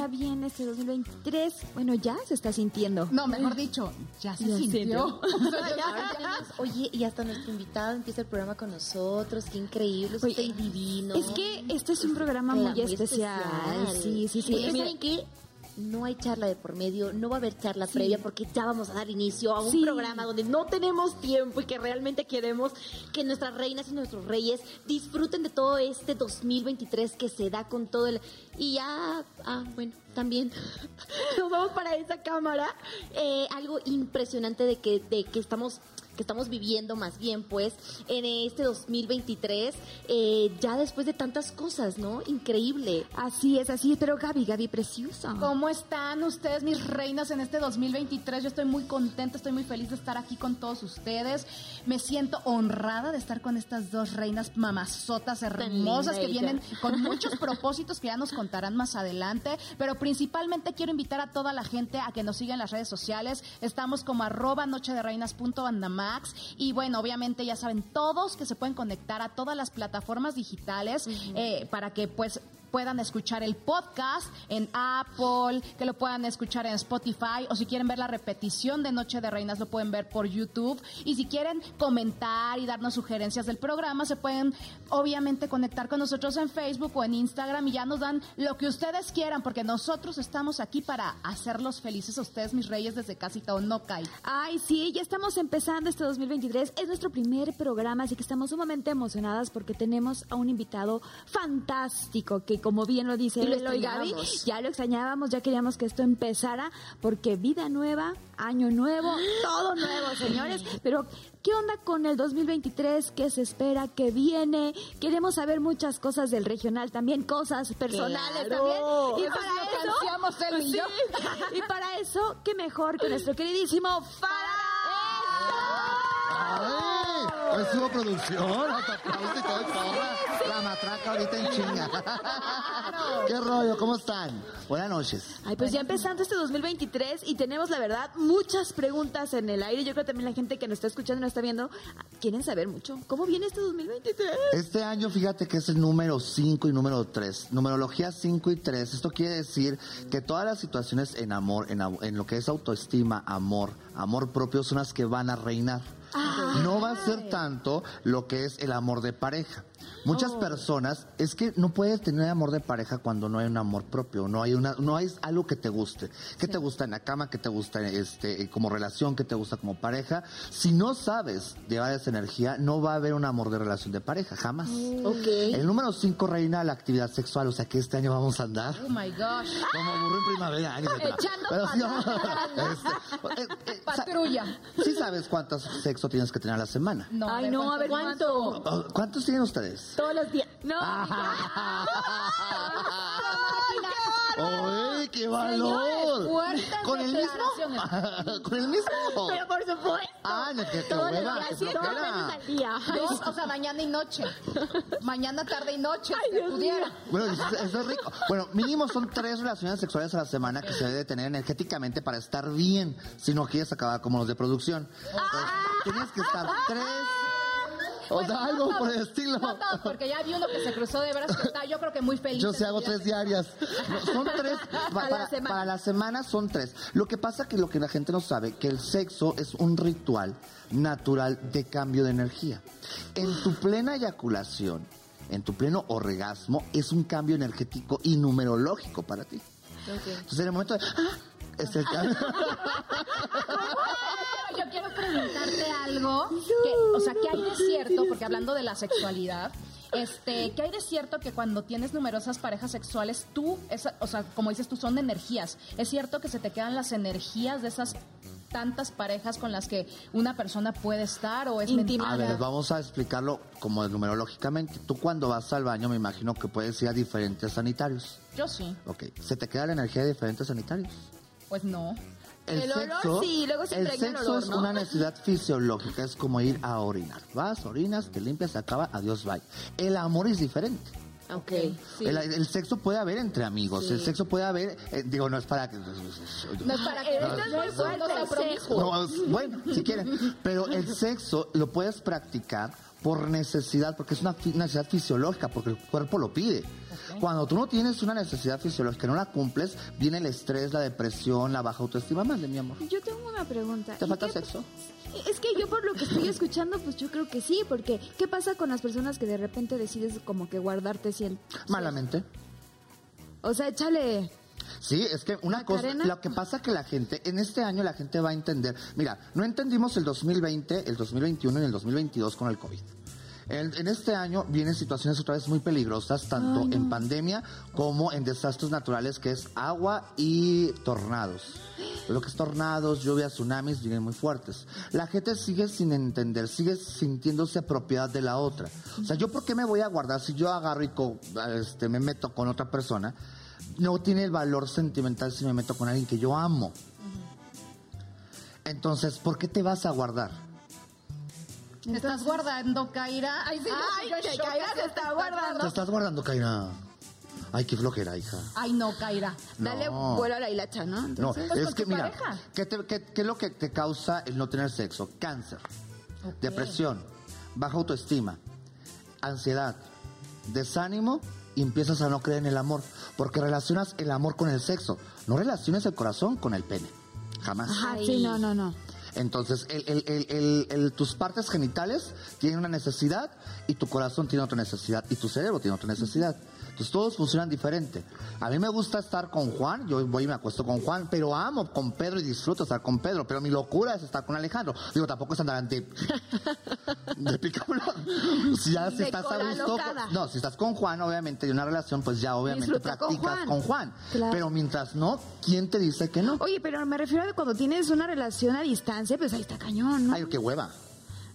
ya viene este 2023. Bueno, ya se está sintiendo. No, mejor dicho, ya se Ya sintió. oye, y hasta nuestro invitado empieza el programa con nosotros, qué increíble, es Oye, usted divino. Es que este es un programa muy especial. Sí, sí, sí. Mira, ¿saben qué? No hay charla de por medio, no va a haber charla previa porque ya vamos a dar inicio a un Sí. programa donde no tenemos tiempo y que realmente queremos que nuestras reinas y nuestros reyes disfruten de todo este 2023 que se da con todo el... Y ya, ah, bueno, también nos vamos para esa cámara. Eh, algo impresionante de que, de que estamos que estamos viviendo más bien pues en este 2023 eh, ya después de tantas cosas, ¿no? Increíble. Así es, así es. Pero Gaby, Gaby, preciosa. ¿Cómo están ustedes, mis reinas, en este 2023? Yo estoy muy contenta, estoy muy feliz de estar aquí con todos ustedes. Me siento honrada de estar con estas dos reinas mamazotas hermosas que vienen con muchos propósitos que ya nos contarán más adelante. Pero principalmente quiero invitar a toda la gente a que nos siga en las redes sociales. Estamos como arroba noche de Y bueno, obviamente ya saben todos que se pueden conectar a todas las plataformas digitales eh, para que pues puedan escuchar el podcast en Apple, que lo puedan escuchar en Spotify o si quieren ver la repetición de Noche de Reinas lo pueden ver por YouTube y si quieren comentar y darnos sugerencias del programa se pueden obviamente conectar con nosotros en Facebook o en Instagram y ya nos dan lo que ustedes quieran porque nosotros estamos aquí para hacerlos felices ustedes mis reyes desde casita o no cae. Ay, sí, ya estamos empezando este 2023. Es nuestro primer programa, así que estamos sumamente emocionadas porque tenemos a un invitado fantástico que, como bien lo dice Y lo Elo y Gaby, ya lo extrañábamos, ya queríamos que esto empezara porque vida nueva, año nuevo, todo nuevo, señores. Pero, ¿qué onda con el 2023? ¿Qué se espera? ¿Qué viene? Queremos saber muchas cosas del regional, también cosas personales Claro. también. Y para eso, él y yo. y para eso, qué mejor que nuestro queridísimo ¡Ay! Hoy producción, hasta aplausos y todo. La matraca ahorita en chinga. ¿Qué rollo? ¿Cómo están? Buenas noches. Ay, pues ya empezando este 2023 y tenemos la verdad muchas preguntas en el aire. Yo creo que también la gente que nos está escuchando y nos está viendo quieren saber mucho. ¿Cómo viene este 2023? Este año, fíjate que es el número 5 y número 3. Numerología 5 y 3. Esto quiere decir que todas las situaciones en amor, en, en lo que es autoestima, amor, amor propio, son las que van a reinar. No va a ser tanto lo que es el amor de pareja. Muchas personas, es que no puedes tener amor de pareja cuando no hay un amor propio, no hay una, no hay algo que te guste. ¿Qué te gusta en la cama? ¿Qué te gusta este, como relación? ¿Qué te gusta como pareja? Si no sabes llevar esa energía, no va a haber un amor de relación de pareja, jamás. Ok. El número 5 reina la actividad sexual, o sea que este año vamos a andar Oh my gosh. como burro en primavera. Echando Pero este, eh, eh, sa- Patrulla. ¿Sí sabes cuántos sexo tienes que tener a la semana? No, Ay, no, a ver, ¿Cuánto? Oh, ¿Cuántos tienen ustedes? Todos los días. No, ¡Ay, qué valor! ¿Con el mismo? ¿Con el mismo? Pero por supuesto. Ah, no, que, Todos los días, veces al día. Dos, o sea, mañana y noche. Mañana, tarde y noche, si pudiera. Bueno, eso, eso es rico. Bueno, mínimo son tres relaciones sexuales a la semana que se debe tener energéticamente para estar bien, si no quieres acabar como los de producción. Entonces, tienes que estar tres, o sea, algo por el estilo. No todos, porque ya vi uno que se cruzó de está, yo creo que muy feliz. Yo sí hago tres diarias. No, son tres. la para, para la semana son tres. Lo que pasa que lo que la gente no sabe, que el sexo es un ritual natural de cambio de energía. En tu plena eyaculación, en tu pleno orgasmo, es un cambio energético y numerológico para ti. Entonces en el momento de... ¡ah! Es el cambio. Pero yo quiero preguntarte algo, que, o sea, ¿qué hay de cierto? Porque hablando de la sexualidad, este, ¿qué hay de cierto que cuando tienes numerosas parejas sexuales, tú, esa, o sea, como dices tú, son energías? ¿Es cierto que se te quedan las energías de esas tantas parejas con las que una persona puede estar o es Íntima. A ver, vamos a explicarlo como numerológicamente. Tú cuando vas al baño, me imagino que puedes ir a diferentes sanitarios. Yo sí, Ok, ¿se te queda la energía de diferentes sanitarios? Pues no. El olor, sí, luego se el sexo olor, es ¿no? una necesidad fisiológica, es como ir a orinar. Vas, orinas, te limpias, se acaba, adiós, bye. El amor es diferente. Ok. El, el sexo puede haber entre amigos, el sexo puede haber, eh, digo, no es para que... No es para que Esto es muy fuerte. No, bueno, si quieren. Pero el sexo lo puedes practicar por necesidad, porque es una necesidad fisiológica, porque el cuerpo lo pide. Cuando tú no tienes una necesidad fisiológica, no la cumples, viene el estrés, la depresión, la baja autoestima. Mande, mi amor. Yo tengo una pregunta. ¿Te ¿Y falta qué- sexo? Es que yo por lo que estoy escuchando, pues yo creo que sí, porque ¿qué pasa con las personas que de repente decides como que guardarte 100? Malamente. O sea, échale... Sí, es que una cosa, lo que pasa que la gente, en este año la gente va a entender, mira, no entendimos el 2020, el 2021 y el 2022 con el COVID. En, en este año vienen situaciones otra vez muy peligrosas, tanto en pandemia como en desastres naturales, que es agua y tornados. Lo que es tornados, lluvias, tsunamis, vienen muy fuertes. La gente sigue sin entender, sigue sintiéndose propiedad de la otra. O sea, ¿yo por qué me voy a guardar si yo agarro y co- este, me meto con otra persona? No tiene el valor sentimental si me meto con alguien que yo amo. Entonces, ¿por qué te vas a guardar? ¿Te estás guardando, Kaira? Ay, sí, Ay, que Kaira se está guardando. Te estás guardando, Kaira. Ay, qué flojera, hija. Ay, no, Kaira. Dale No. vuelo a la hilacha, ¿no? No, Entonces, Pues es que mira. ¿qué, te- qué- qué es lo que te causa el no tener sexo? Cáncer, depresión, baja autoestima, ansiedad, desánimo y empiezas a no creer en el amor, porque relacionas el amor con el sexo, no relaciones el corazón con el pene, jamás. Ajá, sí, no, no, no. Entonces, el- el- el- el- el- tus partes genitales tienen una necesidad y tu corazón tiene otra necesidad y tu cerebro tiene otra necesidad. Entonces, todos funcionan diferente. A mí me gusta estar con Juan, yo voy y me acuesto con Juan, pero amo con Pedro y disfruto estar con Pedro, pero mi locura es estar con Alejandro. Digo, tampoco es andar ante... de picablo. Si ya si De estás a gusto... No, si estás con Juan, obviamente, y una relación, pues ya obviamente Disfruta con practicas Juan. con Juan. Claro. Pero mientras no, ¿quién te dice que no? Oye, pero me refiero a cuando tienes una relación a distancia, pues ahí está cañón, ¿no? Ay, qué hueva.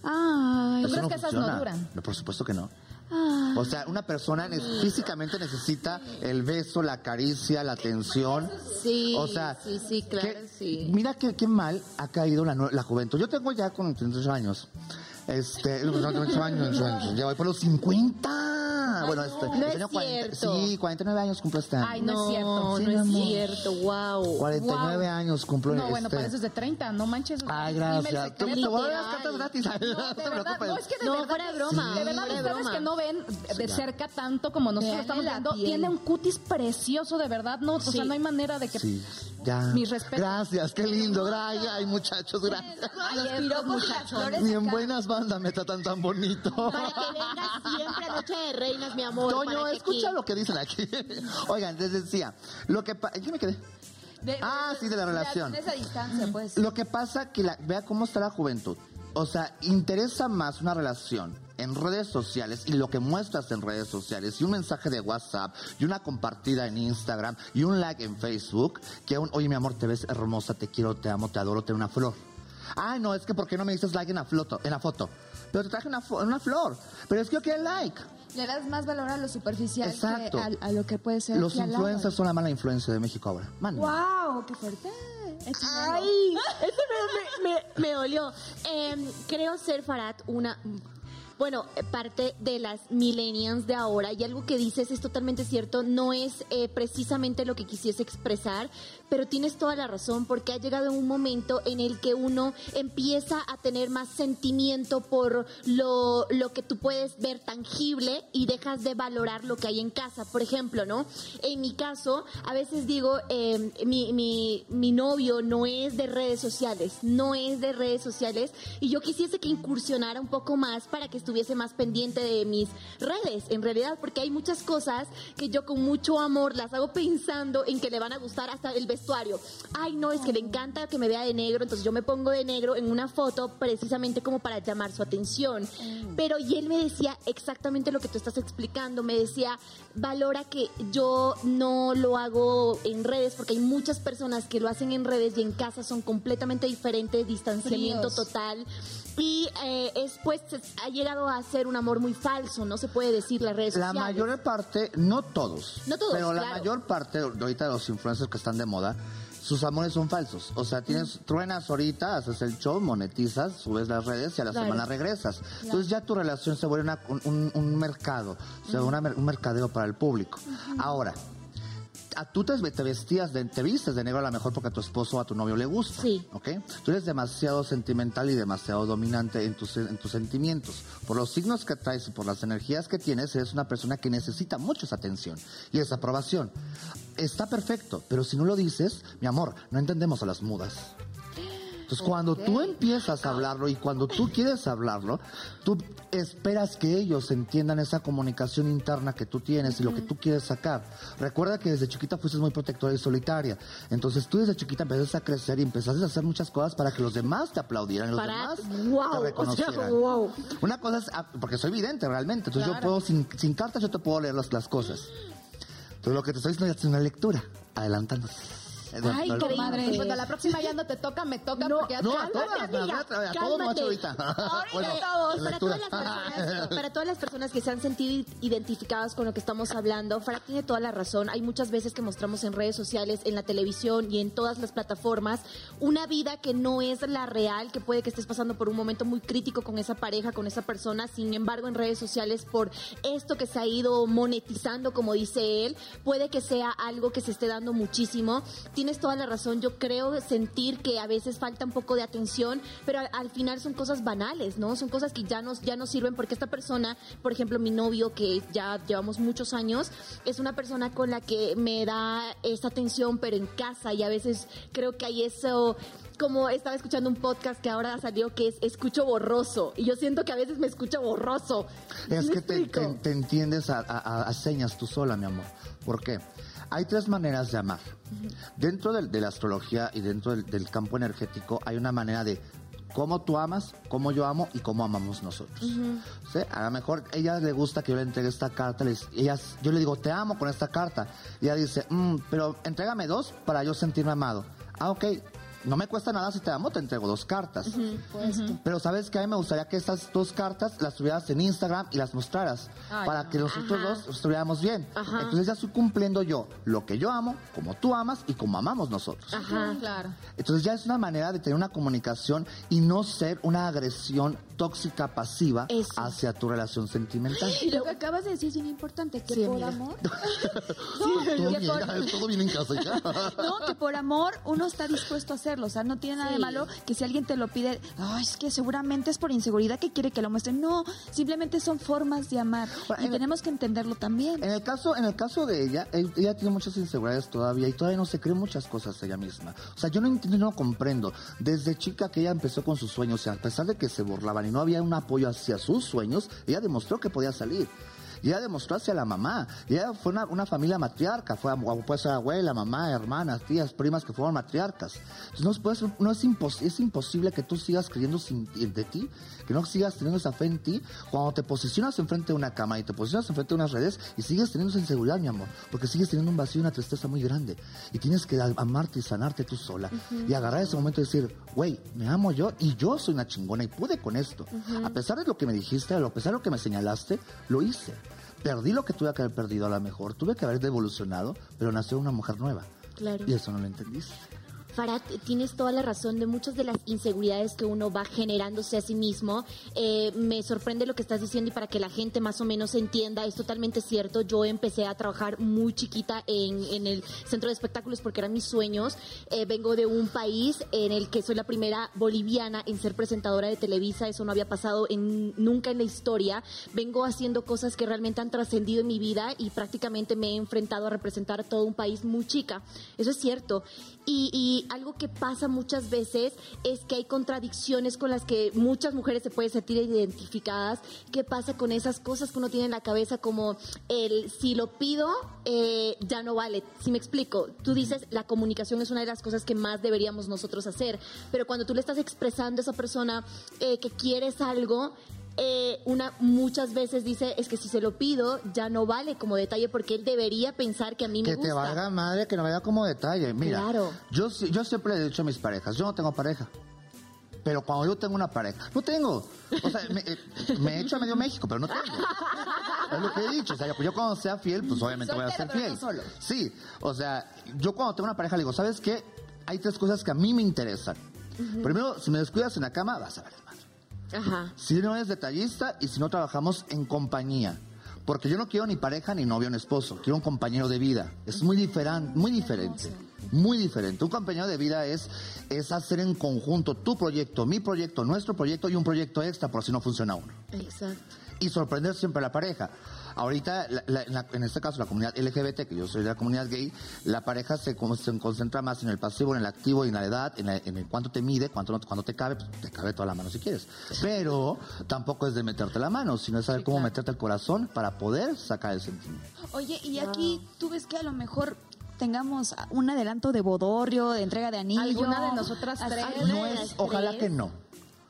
Ay, ¿Tú crees no que esas no duran? No, por supuesto que no. Ay. O sea, una persona ne- físicamente necesita el beso, la caricia, la atención. Sí, O sea, sí, sí, claro, qué- sí. Mira qué, mal ha caído la juventud. Yo tengo ya con 38 años. Este, no, 38 años, ya voy por los 50. Bueno, este, no es tengo 40 cierto. sí, 49 años cumplo este año. Ay, no, es cierto. No, Sí, no mi es amor. cierto, wow. 49 años cumplo No, bueno, este. pareces de 30, no manches. Ay, gracias. Te, secreto. te voy a dar las cartas gratis. No, No, de te verdad, preocupes. no, es que de No, verdad, fuera de broma, de verdad, fuera de ustedes broma. que no ven de ya. cerca tanto como nosotros Veanle estamos la viendo, piel. tiene un cutis precioso, de verdad, no, o Sí. sea, no hay manera de que... Sí, ya. Mis respetos. Gracias, qué lindo. Gracias, ay, muchachos, gracias. Los piropos y las flores acá. buenas bandas me tratan tan bonito. Para que vengas siempre a Noche de Reinas, mi amor. Toño, escucha aquí- lo que dicen aquí. Oigan, les decía, lo que pa- ¿en qué me quedé? De- Ah, sí, de la relación. De esa distancia, pues. Lo que pasa que la, vea cómo está la juventud. O sea, interesa más una relación en redes sociales y lo que muestras en redes sociales y un mensaje de WhatsApp y una compartida en Instagram y un like en Facebook que un, oye mi amor, te ves hermosa, te quiero, te amo, te adoro, te una flor. Ay, no, es que ¿por qué no me dices like en la, foto, en la foto? Pero te traje una, una flor. Pero es que yo quiero el like. Le das más valor a lo superficial Exacto. que a, a lo que puede ser. Los influencers son la mala influencia de México ahora. Man. ¡Wow! ¡Qué fuerte! Ay, eso me, me, me dolió. Em, creo ser, Farad, una... Bueno, eh, parte de las millennials de ahora y algo que dices es totalmente cierto, no es eh, precisamente lo que quisiese expresar, pero tienes toda la razón porque ha llegado un momento en el que uno empieza a tener más sentimiento por lo, lo que tú puedes ver tangible y dejas de valorar lo que hay en casa. Por ejemplo, ¿no? En mi caso, a veces digo, eh, mi, mi, mi novio no es de redes sociales, no es de redes sociales y yo quisiese que incursionara un poco más para que estuviese más pendiente de mis redes, en realidad, porque hay muchas cosas que yo con mucho amor las hago pensando en que le van a gustar hasta el vestuario. Ay, no, es que le encanta que me vea de negro, entonces yo me pongo de negro en una foto precisamente como para llamar su atención. Pero y él me decía exactamente lo que tú estás explicando, me decía, valora que yo no lo hago en redes porque hay muchas personas que lo hacen en redes y en casa son completamente diferentes, distanciamiento Fríos. total. Y eh, es pues es- ha llegado a ser un amor muy falso, no se puede decir las redes La sociales. mayor parte, no todos, No todos, pero la mayor parte de ahorita de los influencers que están de moda, sus amores son falsos. O sea, tienes, truenas ahorita, haces el show, monetizas, subes las redes y a la Claro. semana regresas. Entonces ya tu relación se vuelve una- un, un- mercado, se vuelve una mer- un mercadeo para el público. Ahora, a tú te, te vestías, de, te vistes de negro a lo mejor porque a tu esposo o a tu novio le gusta. Sí. ¿Ok? Tú eres demasiado sentimental y demasiado dominante en tus, en tus sentimientos. Por los signos que traes y por las energías que tienes, eres una persona que necesita mucho esa atención y esa aprobación. Está perfecto, pero si no lo dices, mi amor, no entendemos a las mudas. Entonces, cuando tú empiezas a hablarlo y cuando tú quieres hablarlo, tú esperas que ellos entiendan esa comunicación interna que tú tienes y lo que tú quieres sacar. Recuerda que desde chiquita fuiste muy protectora y solitaria. Entonces, tú desde chiquita empezaste a crecer y empezaste a hacer muchas cosas para que los demás te aplaudieran, los Para- demás wow, te o sea, reconocieran. wow. Una cosa es, ah, porque soy vidente realmente, entonces yo puedo, sin, sin cartas, yo te puedo leer las, las cosas. Entonces, lo que te estoy diciendo ya es una lectura, adelantándose. Ay, No, comadre. Cuando la próxima ya no te toca, me toca No, porque ya no, te- a todas, a amiga, traer, a todos cálmate. ahorita. Ahorita Bueno, todos. Para todas, las personas, para todas las personas que se han sentido identificadas con lo que estamos hablando, Farah tiene toda la razón. Hay muchas veces que mostramos en redes sociales, en la televisión y en todas las plataformas una vida que no es la real, que puede que estés pasando por un momento muy crítico con esa pareja, con esa persona. Sin embargo, en redes sociales, por esto que se ha ido monetizando, como dice él, puede que sea algo que se esté dando muchísimo. Tienes toda la razón. Yo creo sentir que a veces falta un poco de atención, pero al, al final son cosas banales, ¿no? Son cosas que ya nos, ya nos sirven porque esta persona, por ejemplo, mi novio, que ya llevamos muchos años, es una persona con la que me da esa atención, pero en casa y a veces creo que hay eso como estaba escuchando un podcast que ahora salió que es escucho borroso y yo siento que a veces me escucho borroso. Es ¿Me que te, explico? te- te entiendes a, a- a señas tú sola, mi amor. ¿Por qué? Hay tres maneras de amar. Dentro de, la astrología y dentro del, del campo energético hay una manera de cómo tú amas, cómo yo amo y cómo amamos nosotros. ¿Sí? A lo mejor ella le gusta que yo le entregue esta carta, les- ella, yo le digo, te amo con esta carta. Y ella dice, "Mm, pero entrégame dos para yo sentirme amado. Ah, ok. No me cuesta nada si te amo, te entrego dos cartas. Pero sabes que a mí me gustaría que estas dos cartas las tuvieras en Instagram y las mostraras Ay, para que nosotros Ajá. dos estuviéramos bien. Ajá. Entonces ya estoy cumpliendo yo lo que yo amo, como tú amas y como amamos nosotros. Ajá. Claro. Entonces ya es una manera de tener una comunicación y no ser una agresión tóxica pasiva Eso. hacia tu relación sentimental. Y lo que acabas de decir es bien importante, que Sí, por amiga. amor... todo, que bien, por- ya, todo bien en casa ya. No, que por amor uno está dispuesto a hacerlo. O sea, no tiene nada de Sí. malo que si alguien te lo pide, ay, es que seguramente es por inseguridad que quiere que lo muestre. No, simplemente son formas de amar. Bueno, Y en- tenemos que entenderlo también. En el caso, en el caso de ella, ella tiene muchas inseguridades todavía y todavía no se cree muchas cosas ella misma. O sea, yo no entiendo, no comprendo. Desde chica que ella empezó con sus sueños, o sea, a pesar de que se burlaban y no había un apoyo hacia sus sueños, ella demostró que podía salir. Ella demostró hacia la mamá. Ella fue una, una familia matriarca. Fue, puede ser abuela, mamá, hermanas, tías, primas que fueron matriarcas. Entonces no, es- no es, impos- es imposible que tú sigas creyendo sin, de ti, que no sigas teniendo esa fe en ti cuando te posicionas enfrente de una cama y te posicionas enfrente de unas redes y sigues teniendo esa inseguridad, mi amor. Porque sigues teniendo un vacío y una tristeza muy grande. Y tienes que amarte y sanarte tú sola. Y agarrar ese momento y decir, güey, me amo yo y yo soy una chingona y pude con esto. A pesar de lo que me dijiste, a pesar de lo que me señalaste, lo hice. Perdí lo que tuve que haber perdido a lo mejor. Tuve que haber devolucionado, pero nació una mujer nueva. Claro. Y eso no lo entendiste. Farad, tienes toda la razón de muchas de las inseguridades que uno va generándose a sí mismo. Eh, me sorprende lo que estás diciendo y para que la gente más o menos entienda, es totalmente cierto. Yo empecé a trabajar muy chiquita en, el centro de espectáculos porque eran mis sueños. Eh, vengo de un país en el que soy la primera boliviana en ser presentadora de Televisa. Eso no había pasado en, nunca en la historia. Vengo haciendo cosas que realmente han trascendido en mi vida y prácticamente me he enfrentado a representar a todo un país muy chica. Eso es cierto. Y algo que pasa muchas veces es que hay contradicciones con las que muchas mujeres se pueden sentir identificadas. ¿Qué pasa con esas cosas que uno tiene en la cabeza como el si lo pido eh, ya no vale? Si me explico, tú dices la comunicación es una de las cosas que más deberíamos nosotros hacer, pero cuando tú le estás expresando a esa persona eh, que quieres algo, eh, una muchas veces dice es que si se lo pido ya no vale como detalle porque él debería pensar que a mí me Que gusta. te valga madre, que no vaya como detalle. Mira, Claro. yo, yo siempre he dicho a mis parejas, yo no tengo pareja. Pero cuando yo tengo una pareja, no tengo. O sea, me, eh, he hecho a medio México, pero no tengo. Es lo que he dicho. O sea, yo cuando sea fiel, pues obviamente voy a ser fiel. no solo. Sí, o sea, yo cuando tengo una pareja le digo, ¿sabes qué? Hay tres cosas que a mí me interesan. Primero, si me descuidas en la cama, vas a ver. Ajá. Si no eres detallista y si no trabajamos en compañía. Porque yo no quiero ni pareja, ni novio, ni esposo. Quiero un compañero de vida. Es muy diferente, muy diferente. Muy diferente. Un compañero de vida es, es hacer en conjunto tu proyecto, mi proyecto, nuestro proyecto y un proyecto extra por si no funciona uno. Exacto. Y sorprender siempre a la pareja. Ahorita, la- la- en, la- en este caso, la comunidad LGBT, que yo soy de la comunidad gay, la pareja se, con- se concentra más en el pasivo, en el activo y en la edad, en, la- en el cuánto te mide, cuánto, no- cuánto te cabe, pues te cabe toda la mano si quieres. Pero tampoco es de meterte la mano, sino es saber cómo meterte el corazón para poder sacar el sentimiento. Oye, y aquí tú ves que a lo mejor tengamos un adelanto de bodorrio, de entrega de anillo. ¿Alguna de nosotras tres? No es, ojalá que no.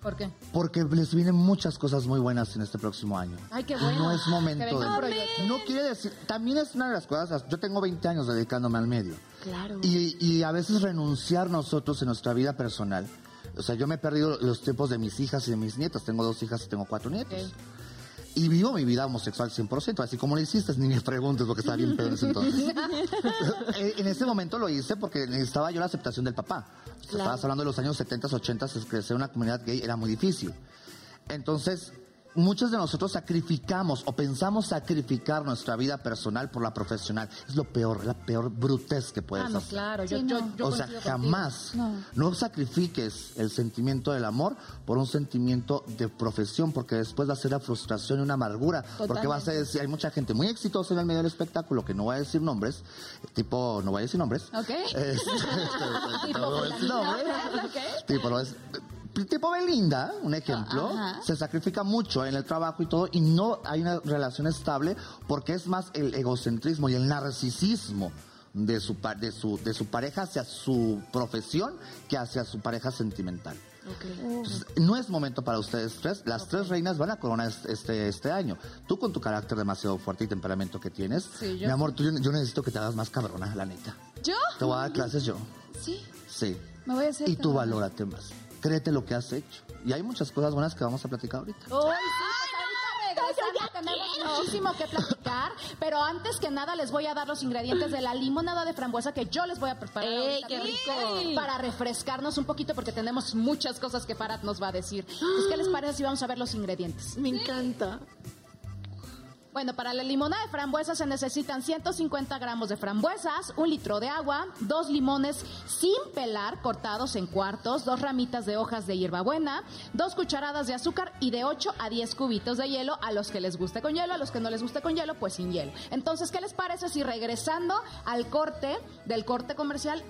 ¿Por qué? Porque les vienen muchas cosas muy buenas en este próximo año. Ay, qué bueno. No es momento de... No quiere decir... También es una de las cosas... Yo tengo 20 años dedicándome al medio. Claro. Y, y a veces renunciar nosotros en nuestra vida personal. O sea, yo me he perdido los tiempos de mis hijas y de mis nietas. Tengo dos hijas y tengo cuatro nietos. Ok. Y vivo mi vida homosexual 100%, así como lo hiciste, ni me preguntes porque estaba bien pedo en ese entonces. Eh, en ese momento lo hice porque necesitaba yo la aceptación del papá. O sea, Estabas hablando de los años 70, 80, es crecer en una comunidad gay era muy difícil. Entonces, muchos de nosotros sacrificamos o pensamos sacrificar nuestra vida personal por la profesional. Es lo peor, la peor brutez que puedes Ah, no, hacer. claro. Yo, Sí, yo, no. yo o sea, jamás. No. No. sacrifiques el sentimiento del amor por un sentimiento de profesión, porque después va a ser la frustración y una amargura. Porque vas a decir, hay mucha gente muy exitosa en el medio del espectáculo, que no voy a decir nombres, tipo, no voy a decir nombres. Ok. Este, no voy a decir nombres. Tipo, no es- tipo Belinda, un ejemplo, Ajá. se sacrifica mucho en el trabajo y todo, y no hay una relación estable porque es más el egocentrismo y el narcisismo de su, de su, de su pareja hacia su profesión que hacia su pareja sentimental. Entonces, no es momento para ustedes tres. Las tres reinas van a coronar este, este, este año. Tú con tu carácter demasiado fuerte y temperamento que tienes, Sí, yo mi amor, tú, yo, necesito que te hagas más cabrona, la neta. ¿Yo? Te voy a dar clases yo. Sí. Sí. Me voy a hacer Y tú valórate más. Créete lo que has hecho. Y hay muchas cosas buenas que vamos a platicar ahorita. Uy, sí, pues ahorita regresando tenemos muchísimo que platicar, pero antes que nada les voy a dar los ingredientes de la limonada de frambuesa que yo les voy a preparar ¡Ey, ahorita qué rico! para refrescarnos un poquito porque tenemos muchas cosas que Farad nos va a decir. Pues, ¿Qué les parece si vamos a ver los ingredientes? Me encanta. Bueno, para la limonada de frambuesa se necesitan 150 gramos de frambuesas, un litro de agua, dos limones sin pelar cortados en cuartos, dos ramitas de hojas de hierbabuena, dos cucharadas de azúcar y de 8 a 10 cubitos de hielo a los que les guste con hielo, a los que no les guste con hielo, pues sin hielo. Entonces, ¿qué les parece si regresando al corte del corte comercial,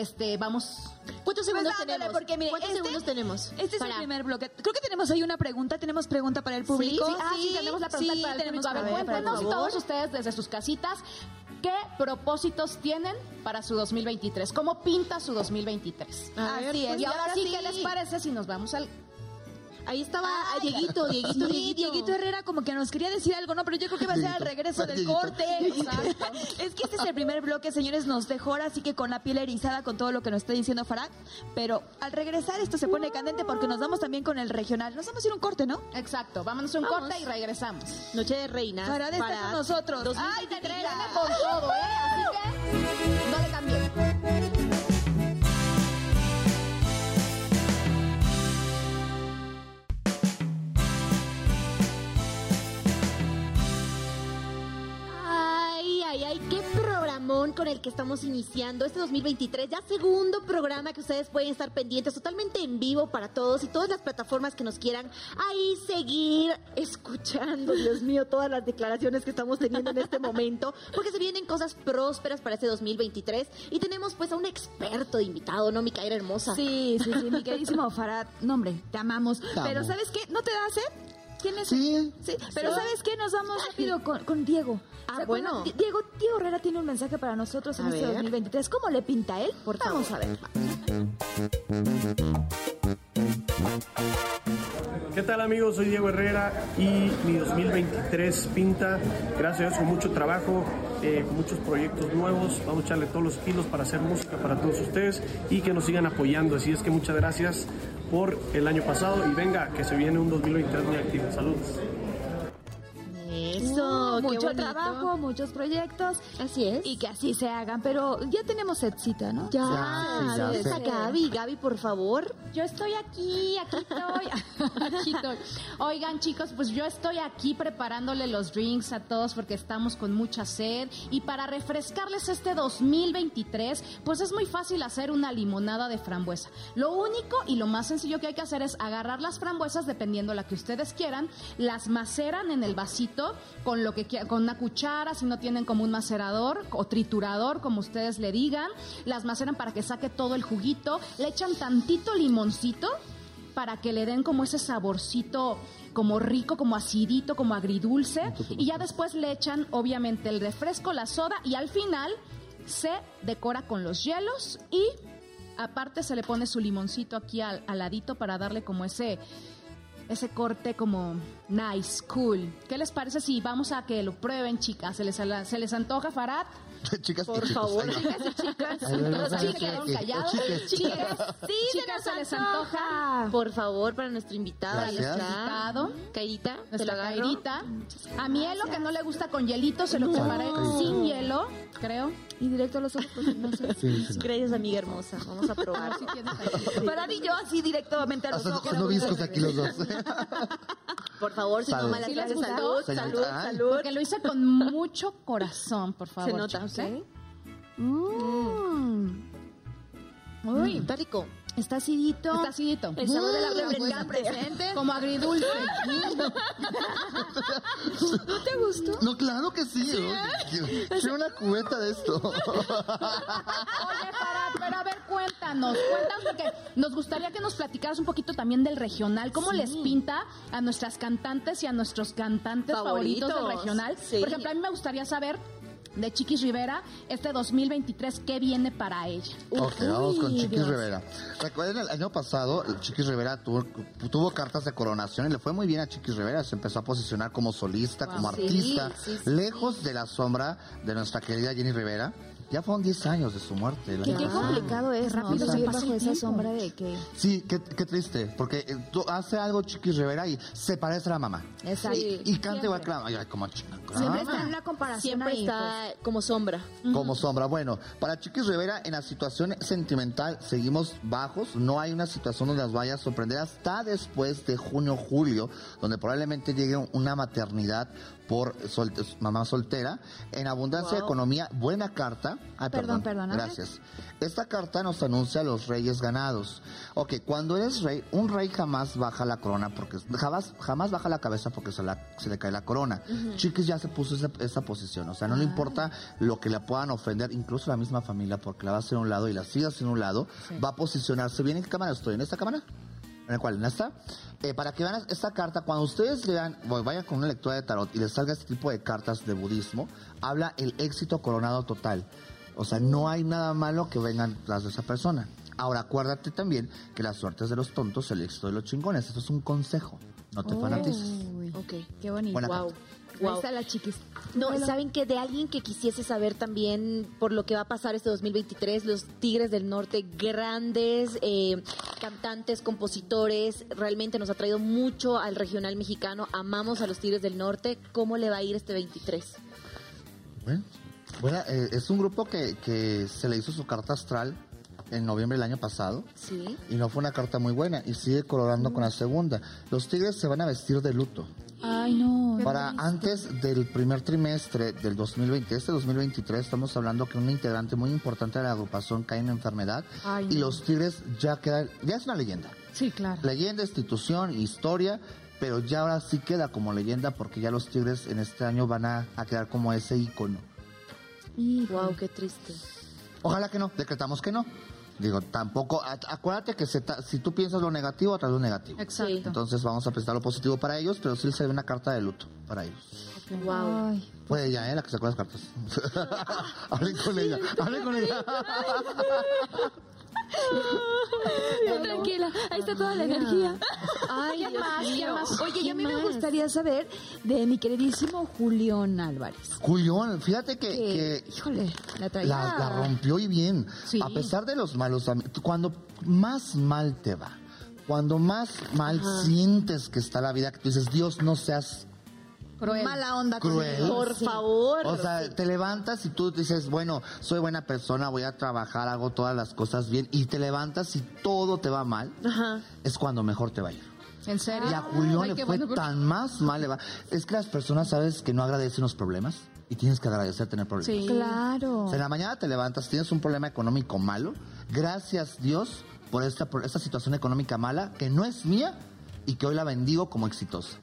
este, vamos... ¿Cuántos segundos Pues dándole, tenemos? porque, mire, ¿Cuántos este- segundos tenemos? Este es Para- el primer bloque. Creo que tenemos ahí una pregunta. Tenemos pregunta para el público. Sí, ah, sí, tenemos la pregunta sí, para el tenemos público. A ver, cuéntenos todos ustedes desde sus casitas qué propósitos tienen para su 2023. ¿Cómo pinta su 2023? A ver, Así es. Y ahora sí, ¿qué les parece si nos vamos al... Ahí estaba ah, Dieguito, Dieguito, Sí, Dieguito. Dieguito Herrera como que nos quería decir algo, ¿no? Pero yo creo que va a ser al regreso del corte. es que este es el primer bloque, señores, nos dejó ahora sí que con la piel erizada con todo lo que nos está diciendo Farah. Pero al regresar esto se pone candente porque nos vamos también con el regional. Nos vamos a ir a un corte, ¿no? Exacto, vámonos a un Vamos. corte y regresamos. Noche de reinas. Farah está para con nosotros. 2023. Ay, Viene con todo, ¿eh? Así que no le cambien. Programón con el que estamos iniciando este 2023. Ya segundo programa que ustedes pueden estar pendientes totalmente en vivo para todos y todas las plataformas que nos quieran ahí seguir escuchando, Dios mío, todas las declaraciones que estamos teniendo en este momento, porque se vienen cosas prósperas para este 2023 y tenemos pues a un experto invitado, ¿no, Micaela hermosa? Sí, sí, sí, mi queridísimo Farad. No, hombre, te amamos. Pero. ¿sabes qué? ¿No te da sed? ¿Tienes Sí. Sí, pero ¿sabes qué? Nos vamos rápido con, con Diego. Ah, bueno. Di- Diego, Diego Herrera tiene un mensaje para nosotros en A este ver. 2023. ¿Cómo le pinta a él? Por Vamos favor. a ver. ¿Qué tal amigos? Soy Diego Herrera y mi 2023 pinta, gracias a Dios, con mucho trabajo, eh, con muchos proyectos nuevos. Vamos a echarle todos los kilos para hacer música para todos ustedes y que nos sigan apoyando. Así es que muchas gracias por el año pasado y venga, que se viene un 2023 muy activo. Saludos. Eso, mucho bonito. trabajo, muchos proyectos. Así es. Y que así se hagan, pero ya tenemos setcita, ¿no? ya, Ya, sí, ya ¿dónde está sé. Gaby? Gaby, por favor. Yo estoy aquí, aquí estoy. aquí estoy. Oigan, chicos, pues yo estoy aquí preparándole los drinks a todos porque estamos con mucha sed. Y para refrescarles este 2023, pues es muy fácil hacer una limonada de frambuesa. Lo único y lo más sencillo que hay que hacer es agarrar las frambuesas, dependiendo la que ustedes quieran, las maceran en el vasito con lo que con una cuchara, si no tienen como un macerador o triturador, como ustedes le digan, las maceran para que saque todo el juguito, le echan tantito limoncito para que le den como ese saborcito como rico, como acidito, como agridulce y ya después le echan obviamente el refresco, la soda y al final se decora con los hielos y aparte se le pone su limoncito aquí al, al ladito para darle como ese ese corte como nice, cool. ¿Qué les parece si vamos a que lo prueben, chicas? ¿Se les, se les antoja, Farad? chicas Por y favor. Chicas y chicas. No, no, no, se no, quedaron no, callados. Chicas, Sí, chicas, se se les antoja. Por favor, para nuestro invitado. Ahí Gracias. está. Invitado. Cairita, Nuestra cairita. A mí es lo que no le gusta con hielito, se lo preparé sin hielo, creo. Y directo a los ojos, no sé. Sí, sí, no. Gracias, amiga hermosa. Vamos a probar. Sí tiene cairita. Para y yo así directamente a los ojos. haciendo viscos aquí los dos. Por favor, si no malas ¿Sí les clases, gustó? salud, salud, salud. Porque lo hice con mucho corazón, por favor. Se nota, chicos, ¿ok? ¿eh? Mm. Uy, Está rico. Está acidito. Está acidito. El sabor de la refrescante. presente. Como agridulce. ¿No te gustó? No, claro que sí. ¿no? Quiero una cubeta de esto. Oye, Farad, pero a ver, cuéntanos, cuéntanos porque nos gustaría que nos platicaras un poquito también del regional, cómo les pinta a nuestras cantantes y a nuestros cantantes favoritos, Favoritos. del regional. Sí. Por ejemplo, a mí me gustaría saber de Chiquis Rivera este 2023 qué viene para ella. Ok, vamos con Chiquis Dios. Rivera. Recuerden, el año pasado Chiquis Rivera tuvo, tuvo cartas de coronación y le fue muy bien a Chiquis Rivera. Se empezó a posicionar como solista, como Sí, artista, sí, sí. lejos de la sombra de nuestra querida Jenny Rivera. Ya fueron 10 años de su muerte. Qué, complicado es, ¿no? rápido se Vivir pasa bajo esa sombra de que... Sí, qué, qué triste, porque eh, tú hace algo Chiquis Rivera y se parece a la mamá. Exacto. Y, y canta igual que la mamá. Ay, como chica. Siempre ah. está en una comparación Siempre ahí, está como sombra. como sombra. Bueno, para Chiquis Rivera, en la situación sentimental seguimos bajos. No hay una situación donde las vaya a sorprender hasta después de junio, julio, donde probablemente llegue una maternidad por solte- mamá soltera. En abundancia de economía, buena carta. Ay, Perdón, perdón. Gracias. Esta carta nos anuncia a los reyes ganados. Ok, cuando eres rey, un rey jamás baja la corona porque jamás, jamás baja la cabeza porque se, la- se le cae la corona. Chiquis ya se puso esa, esa posición. O sea, no le importa lo que le puedan ofender, incluso la misma familia, porque la va a hacer a un lado y la sigue haciendo a un lado, va a posicionarse bien. ¿En qué cámara estoy? ¿En esta cámara? ¿En la cual? ¿En esta? Eh, para que vean esta carta, cuando ustedes lean, bueno, vayan con una lectura de tarot y les salga este tipo de cartas de budismo, habla el éxito coronado total. O sea, no hay nada malo que vengan tras de esa persona. Ahora, acuérdate también que la suerte es de los tontos, el éxito de los chingones. Esto es un consejo. No te fanatices. Uy, Ok. qué bonito. Buena Wow. carta. Ahí Wow. está la chiquis. No, Bueno, ¿saben que De alguien que quisiese saber también por lo que va a pasar este 2023, los Tigres del Norte, grandes eh, cantantes, compositores, realmente nos ha traído mucho al regional mexicano, amamos a los Tigres del Norte, ¿cómo le va a ir este 23? Bueno, bueno, eh, es un grupo que, que se le hizo su carta astral en noviembre del año pasado. Sí. Y no fue una carta muy buena. Y sigue colorando con la segunda. Los tigres se van a vestir de luto. Ay, no. Para antes del primer trimestre del 2020, este 2023, estamos hablando que un integrante muy importante de la agrupación cae en enfermedad Ay, y no. los Tigres ya quedan, ya es una leyenda. Sí, claro. Leyenda, institución, historia, pero ya ahora sí queda como leyenda porque ya los Tigres en este año van a, a quedar como ese icono. Wow, qué triste. Ojalá que no, decretamos que no. Digo, tampoco, acuérdate que se ta- si tú piensas lo negativo, atrás lo negativo. Exacto. Entonces vamos a prestar lo positivo para ellos, pero sí se ve una carta de luto para ellos. Wow. Ay. Fue ella, ¿eh? La que sacó las cartas. hablen con ella, hablen con ella. No, tranquila, ahí está toda la energía. Ay, ¿Quién Dios más? ¿Quién mío. más? Oye, y a ¿Quién mí me gustaría saber de mi queridísimo Julián Álvarez. Julián, fíjate que, Que, que híjole, la traía. la, la rompió y bien. Sí. A pesar de los malos cuando más mal te va, cuando más mal sientes que está la vida, que tú dices, Dios, no seas Cruel. mala onda Cruel. Por Sí. favor. O sea, te levantas y tú dices, bueno, soy buena persona, voy a trabajar, hago todas las cosas bien, y te levantas y todo te va mal, Ajá. es cuando mejor te va a ir. ¿En serio? Y a Julián Ay, le fue bueno, tan más mal. le va. Es que las personas, ¿sabes? Que no agradecen los problemas y tienes que agradecer tener problemas. Sí. Claro. O sea, en la mañana te levantas, tienes un problema económico malo. Gracias Dios por esta, por esta situación económica mala que no es mía y que hoy la bendigo como exitosa.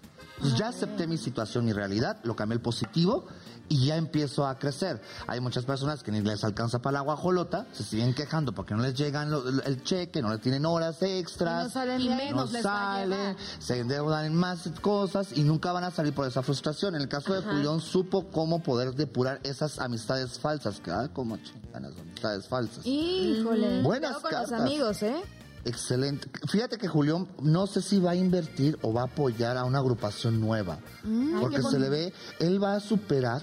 Entonces ya acepté mi situación, mi realidad, lo cambié al positivo y ya empiezo a crecer. Hay muchas personas que ni les alcanza para la guajolota, se siguen quejando porque no les llegan el cheque, no les tienen horas extras. Y no salen Y menos no les salen, se endeudan en más cosas y nunca van a salir por esa frustración. En el caso de Julián, supo cómo poder depurar esas amistades falsas. Que, ah, como chingan las amistades falsas. Híjole. Buenas con cartas. los amigos, ¿eh? Excelente. Fíjate que Julián no sé si va a invertir o va a apoyar a una agrupación nueva. porque se le ve, él va a superar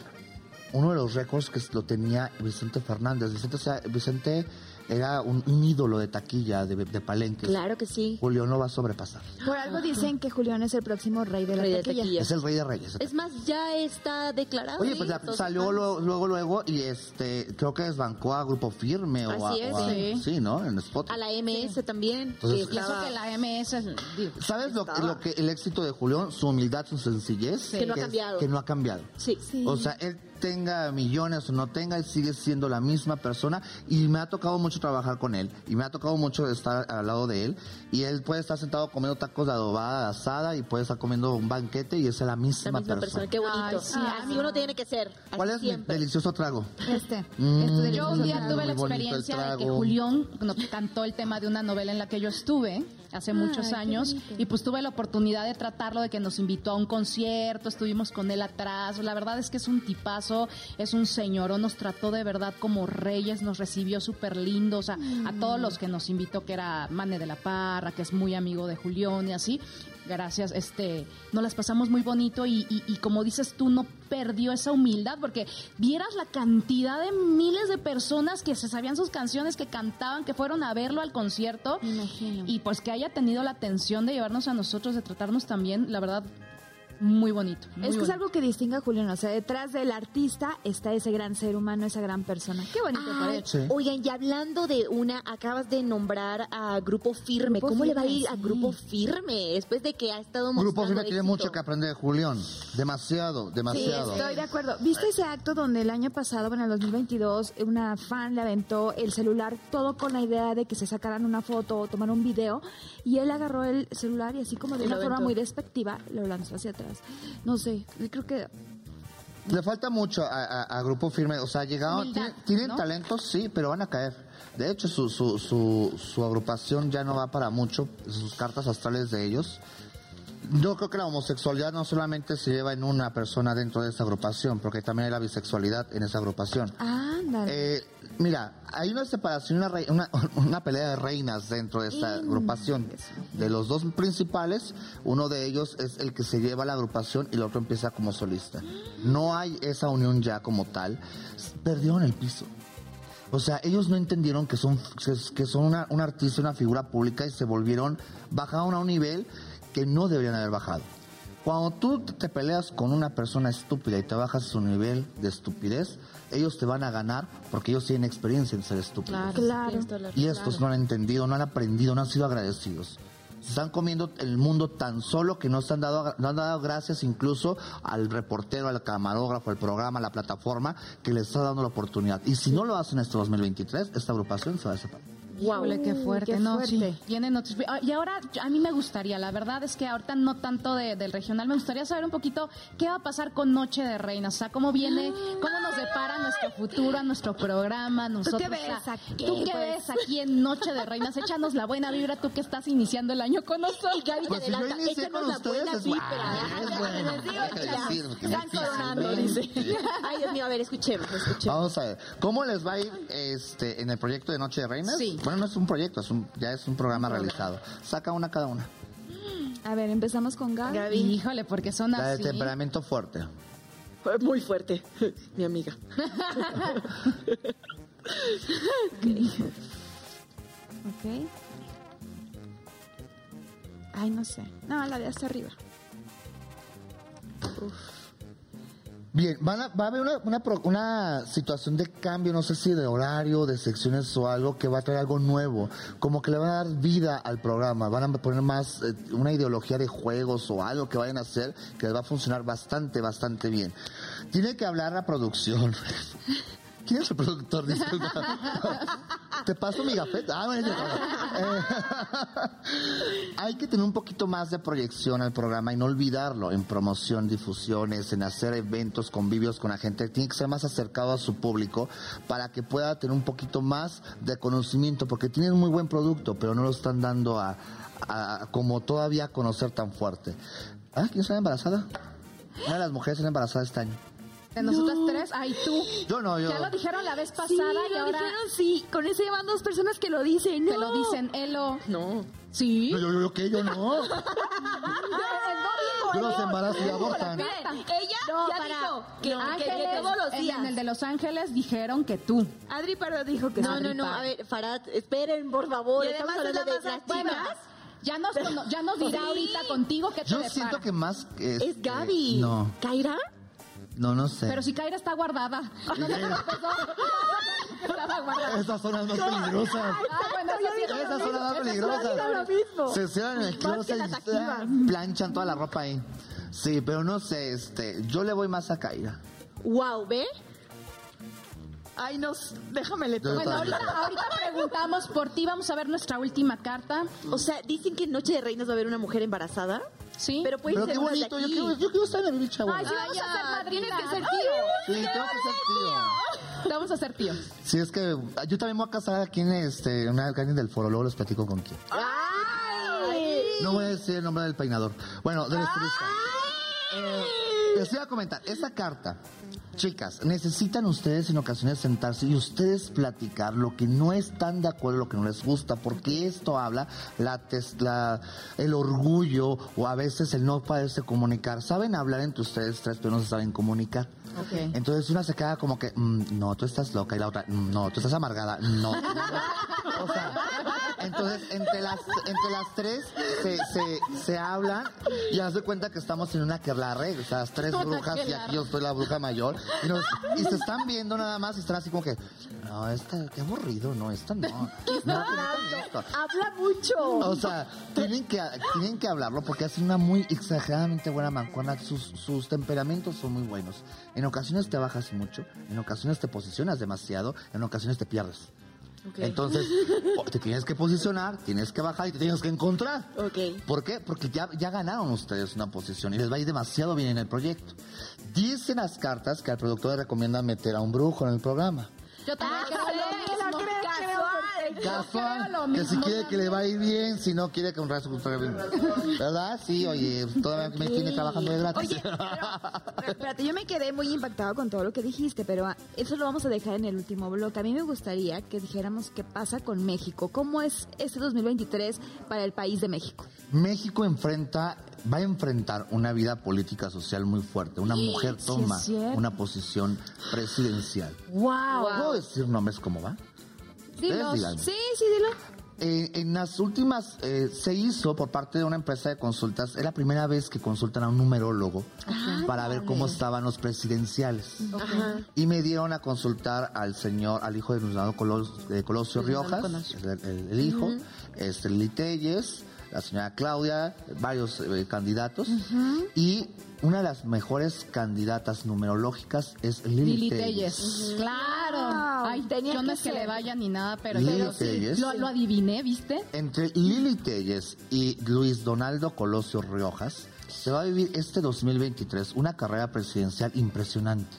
uno de los récords que lo tenía Vicente Fernández. Vicente, o sea, Vicente era un, un ídolo de taquilla, de, de palenques. Claro que sí. Julián lo va a sobrepasar. Por algo dicen que Julián es el próximo rey de la Rey de taquilla. Es el rey de reyes. Es más, ya está declarado. Oye, pues ya salió lo- luego, luego, y este, creo que desbancó a Grupo Firme o a, Así es, o a- sí. sí, ¿no? En Spotify. A la MS también. Entonces- Y eso que la MS, digo, ¿Sabes lo, que el éxito de Julián? Su humildad, su sencillez. Que no ha es- cambiado. que no ha cambiado. Sí. Sí. O sea, él tenga millones o no tenga, él sigue siendo la misma persona y me ha tocado mucho trabajar con él y me ha tocado mucho estar al lado de él y él puede estar sentado comiendo tacos de adobada, de asada y puede estar comiendo un banquete y es la misma, La misma persona. Qué bonito. Ay, sí. Así uno tiene que ser. ¿Cuál es mi siempre. delicioso trago? Este. Mm. este Yo un día tuve la experiencia de que. Julián no, cantó el tema de una novela en la que yo estuve hace muchos años y pues tuve la oportunidad de tratarlo, de que nos invitó a un concierto, estuvimos con él atrás. La verdad es que es un tipazo, es un señor, nos trató de verdad como reyes, nos recibió súper lindo, o sea, a todos los que nos invitó, que era Mane de la Parra, que es muy amigo de Julián y así. Gracias, este, nos las pasamos muy bonito y, y- y como dices tú, no perdió esa humildad porque vieras la cantidad de miles de personas que se sabían sus canciones, que cantaban, que fueron a verlo al concierto imagino. y pues que haya tenido la atención de llevarnos a nosotros, de tratarnos también, la verdad, muy bonito. muy es que es algo que distingue a Julián. O sea, detrás del artista está ese gran ser humano, esa gran persona. Qué bonito él. Sí. Oigan, y hablando de una, acabas de nombrar a Grupo Firme. Grupo ¿Cómo le va a ir a. Grupo Firme después de que ha estado mostrando Grupo Firme tiene mucho que aprender de Julián. Demasiado, demasiado. Estoy de acuerdo. ¿Viste ese acto donde el año pasado, bueno, en el 2022, una fan le aventó el celular todo con la idea de que se sacaran una foto o tomar un video? Y él agarró el celular y así como de una forma muy despectiva lo lanzó hacia atrás. No sé, creo que Le falta mucho a, a- a Grupo Firme. O sea, llegaron, Humildad, tienen, tienen ¿no? talento, sí, pero van a caer. De hecho, su, su, su, su agrupación ya no va para mucho. Sus cartas astrales de ellos. Yo creo que la homosexualidad no solamente se lleva en una persona dentro de esa agrupación, porque también hay la bisexualidad en esa agrupación. Ándale. Eh, mira, hay una separación, una, una, una pelea de reinas dentro de esta agrupación. De los dos principales, uno de ellos es el que se lleva la agrupación y el otro empieza como solista. No hay esa unión ya como tal. Perdieron el piso. O sea, ellos no entendieron que son, que, que son una, un artista, una figura pública y se volvieron, bajaron a un nivel que no deberían haber bajado. Cuando tú te peleas con una persona estúpida y te bajas su nivel de estupidez, ellos te van a ganar porque ellos tienen experiencia en ser estúpidos. Claro. la- Y estos no han entendido, no han aprendido, no han sido agradecidos. Se están comiendo el mundo tan solo que no se han dado, no han dado gracias incluso al reportero, al camarógrafo, al programa, a la plataforma que les está dando la oportunidad. Y si no lo hacen este 2023, esta agrupación se va a separar. Híjole, qué fuerte, qué no, fuerte. sí. Vienen otros- Y ahora, a mí me gustaría, la verdad es que ahorita no tanto de- del regional, me gustaría saber un poquito qué va a pasar con Noche de Reinas, o sea, cómo viene, cómo nos depara nuestro futuro, nuestro programa, nosotros. qué o sea, ves aquí, ¿Tú qué pues? ves aquí en Noche de Reinas? Échanos la buena vibra, tú que estás iniciando el año con nosotros. Y Gaby Pues si adelanta, inicié échanos la buena es vibra. Están dice. Ay, Dios mío, a ver, escuchemos, escuchemos. Vamos a ver, ¿cómo les va a ir este, en el proyecto de Noche de Reinas? Sí. Bueno, no es un proyecto, es un, ya es un programa realizado. Saca una cada una. A ver, empezamos con Gaby. Gaby. Híjole, porque son La de así. temperamento fuerte. Fue Muy fuerte, mi amiga. Ok. Ay, no sé. No, la de hasta arriba. Bien, van a- va a haber una, una, una situación de cambio, no sé si de horario, de secciones o algo, que va a traer algo nuevo. Como que le van a dar vida al programa. Van a poner más eh, una ideología de juegos o algo que vayan a hacer que les va a funcionar bastante, bastante bien. Tiene que hablar la producción. ¿Quién es el productor? Disculpa. Te paso mi gafeta. Ah, bueno, eh, hay que tener un poquito más de proyección al programa y no olvidarlo en promoción, difusiones, en hacer eventos, convivios con la gente. Tiene que ser más acercado a su público para que pueda tener un poquito más de conocimiento, porque tienen un muy buen producto, pero no lo están dando a, como todavía conocer tan fuerte. ¿Ah? ¿Quién está embarazada? Una de las mujeres está embarazada este año. De nosotras tres, ay tú. Yo no, yo. Ya lo dijeron la vez pasada Sí, y lo ahora dijeron, sí. Con ese van dos personas que lo dicen. te No. lo dicen, Elo. No. Sí. No, yo, yo, yo, ¿qué? Yo no. Yo los embarazo y abortan. Ella No, ya para- dijo que, que- que Ángeles, todos los en- días. En el de Los Ángeles dijeron que tú. Adri Pardo dijo que No, sí. no, no. A ver, Farad, esperen, por favor. Y Estamos además es hablando la de más las chicas. Ya nos, ya nos dirá Sí. ahorita contigo que te Yo depara. siento que más que Es este, Gaby. No, ¿Kaira? No, no sé. Pero si Kaira está guardada. No que estaba guardada. Esas son las más peligrosas. Ah, bueno, eso sí. Esas son las más peligrosas. lo mismo. Se cierran en el closet y ah, planchan toda la ropa ahí. Sí, pero no sé, este, yo le voy más a Kaira. Wow, ¿ve? Ay, nos, déjame le Yo Bueno, ahorita, ahorita preguntamos por ti. Vamos a ver nuestra última carta. O sea, dicen que en Noche de Reinas va a haber una mujer embarazada. ¿Sí? Pero puede Pero ser qué una de bonito, yo aquí. quiero, yo quiero estar en la bicha, Ay, sí, güey. vamos a ser madrina. Tienes que ser tío. Sí, tengo que ser tío. Vamos a ser tíos. Sí, es que yo también me voy a casar aquí en este, una alguien del foro, luego les platico con quién. ¡Ay! No voy a decir el nombre del peinador. Bueno, del estilista. Eh, les voy a comentar, esa carta, chicas, necesitan ustedes en ocasiones sentarse y ustedes platicar lo que no están de acuerdo, lo que no les gusta, porque esto habla la, la- el orgullo o a veces el no poderse comunicar. Saben hablar entre ustedes tres, pero no se saben comunicar. Ok. Entonces una se queda como que, "Mm, no, tú estás loca y la otra, "Mm, no, tú estás amargada, no. O sea, entonces entre las, entre las tres se, se, se hablan y haz de cuenta que estamos en una aquelarre, o sea, las tres brujas y aquí yo soy la bruja mayor y, nos- y se están viendo nada más y están así como que, no, esta, qué aburrido, no, esta no. No, esto. Habla mucho. O sea, tienen que, tienen que hablarlo porque hacen una muy exageradamente buena mancuerna. Sus, sus temperamentos son muy buenos. En ocasiones te bajas mucho, en ocasiones te posicionas demasiado, en ocasiones te pierdes. Entonces, te tienes que posicionar, tienes que bajar y te tienes que encontrar. ¿Por qué? Porque ya, ya ganaron ustedes una posición y les va a ir demasiado bien en el proyecto. Dicen las cartas que al productor le recomienda meter a un brujo en el programa. Yo también Ah, Casual. Que si quiere que le va a ir bien, si no quiere que un rato ¿Verdad? Sí, oye, todavía me tiene trabajando de gratis. Oye, pero, pero espérate, yo me quedé muy impactado con todo lo que dijiste, pero eso lo vamos a dejar en el último bloque. A mí me gustaría que dijéramos qué pasa con México. ¿Cómo es este 2023 para el país de México? México enfrenta, va a enfrentar una vida política social muy fuerte. Una mujer toma una posición presidencial. ¡Wow! ¿Puedo decir nombres cómo va? Dilos. díganme. Sí, sí, dilo. Eh, en las últimas, eh, se hizo por parte de una empresa de consultas, es la primera vez que consultan a un numerólogo para ver cómo estaban los presidenciales. Ajá. Y me dieron a consultar al señor, al hijo de Luciano Colos- de Colosio Riojas, el, el- el hijo, este Lili Telles, la señora Claudia, varios eh, candidatos. Y una de las mejores candidatas numerológicas es Lili, Lili Telles. Telles. Claro. Ay, tenía yo no que es que le vaya ni nada, pero, Lili pero sí, lo, lo adiviné, ¿viste? Entre Lili Telles y Luis Donaldo Colosio Riojas se va a vivir este 2023 una carrera presidencial impresionante.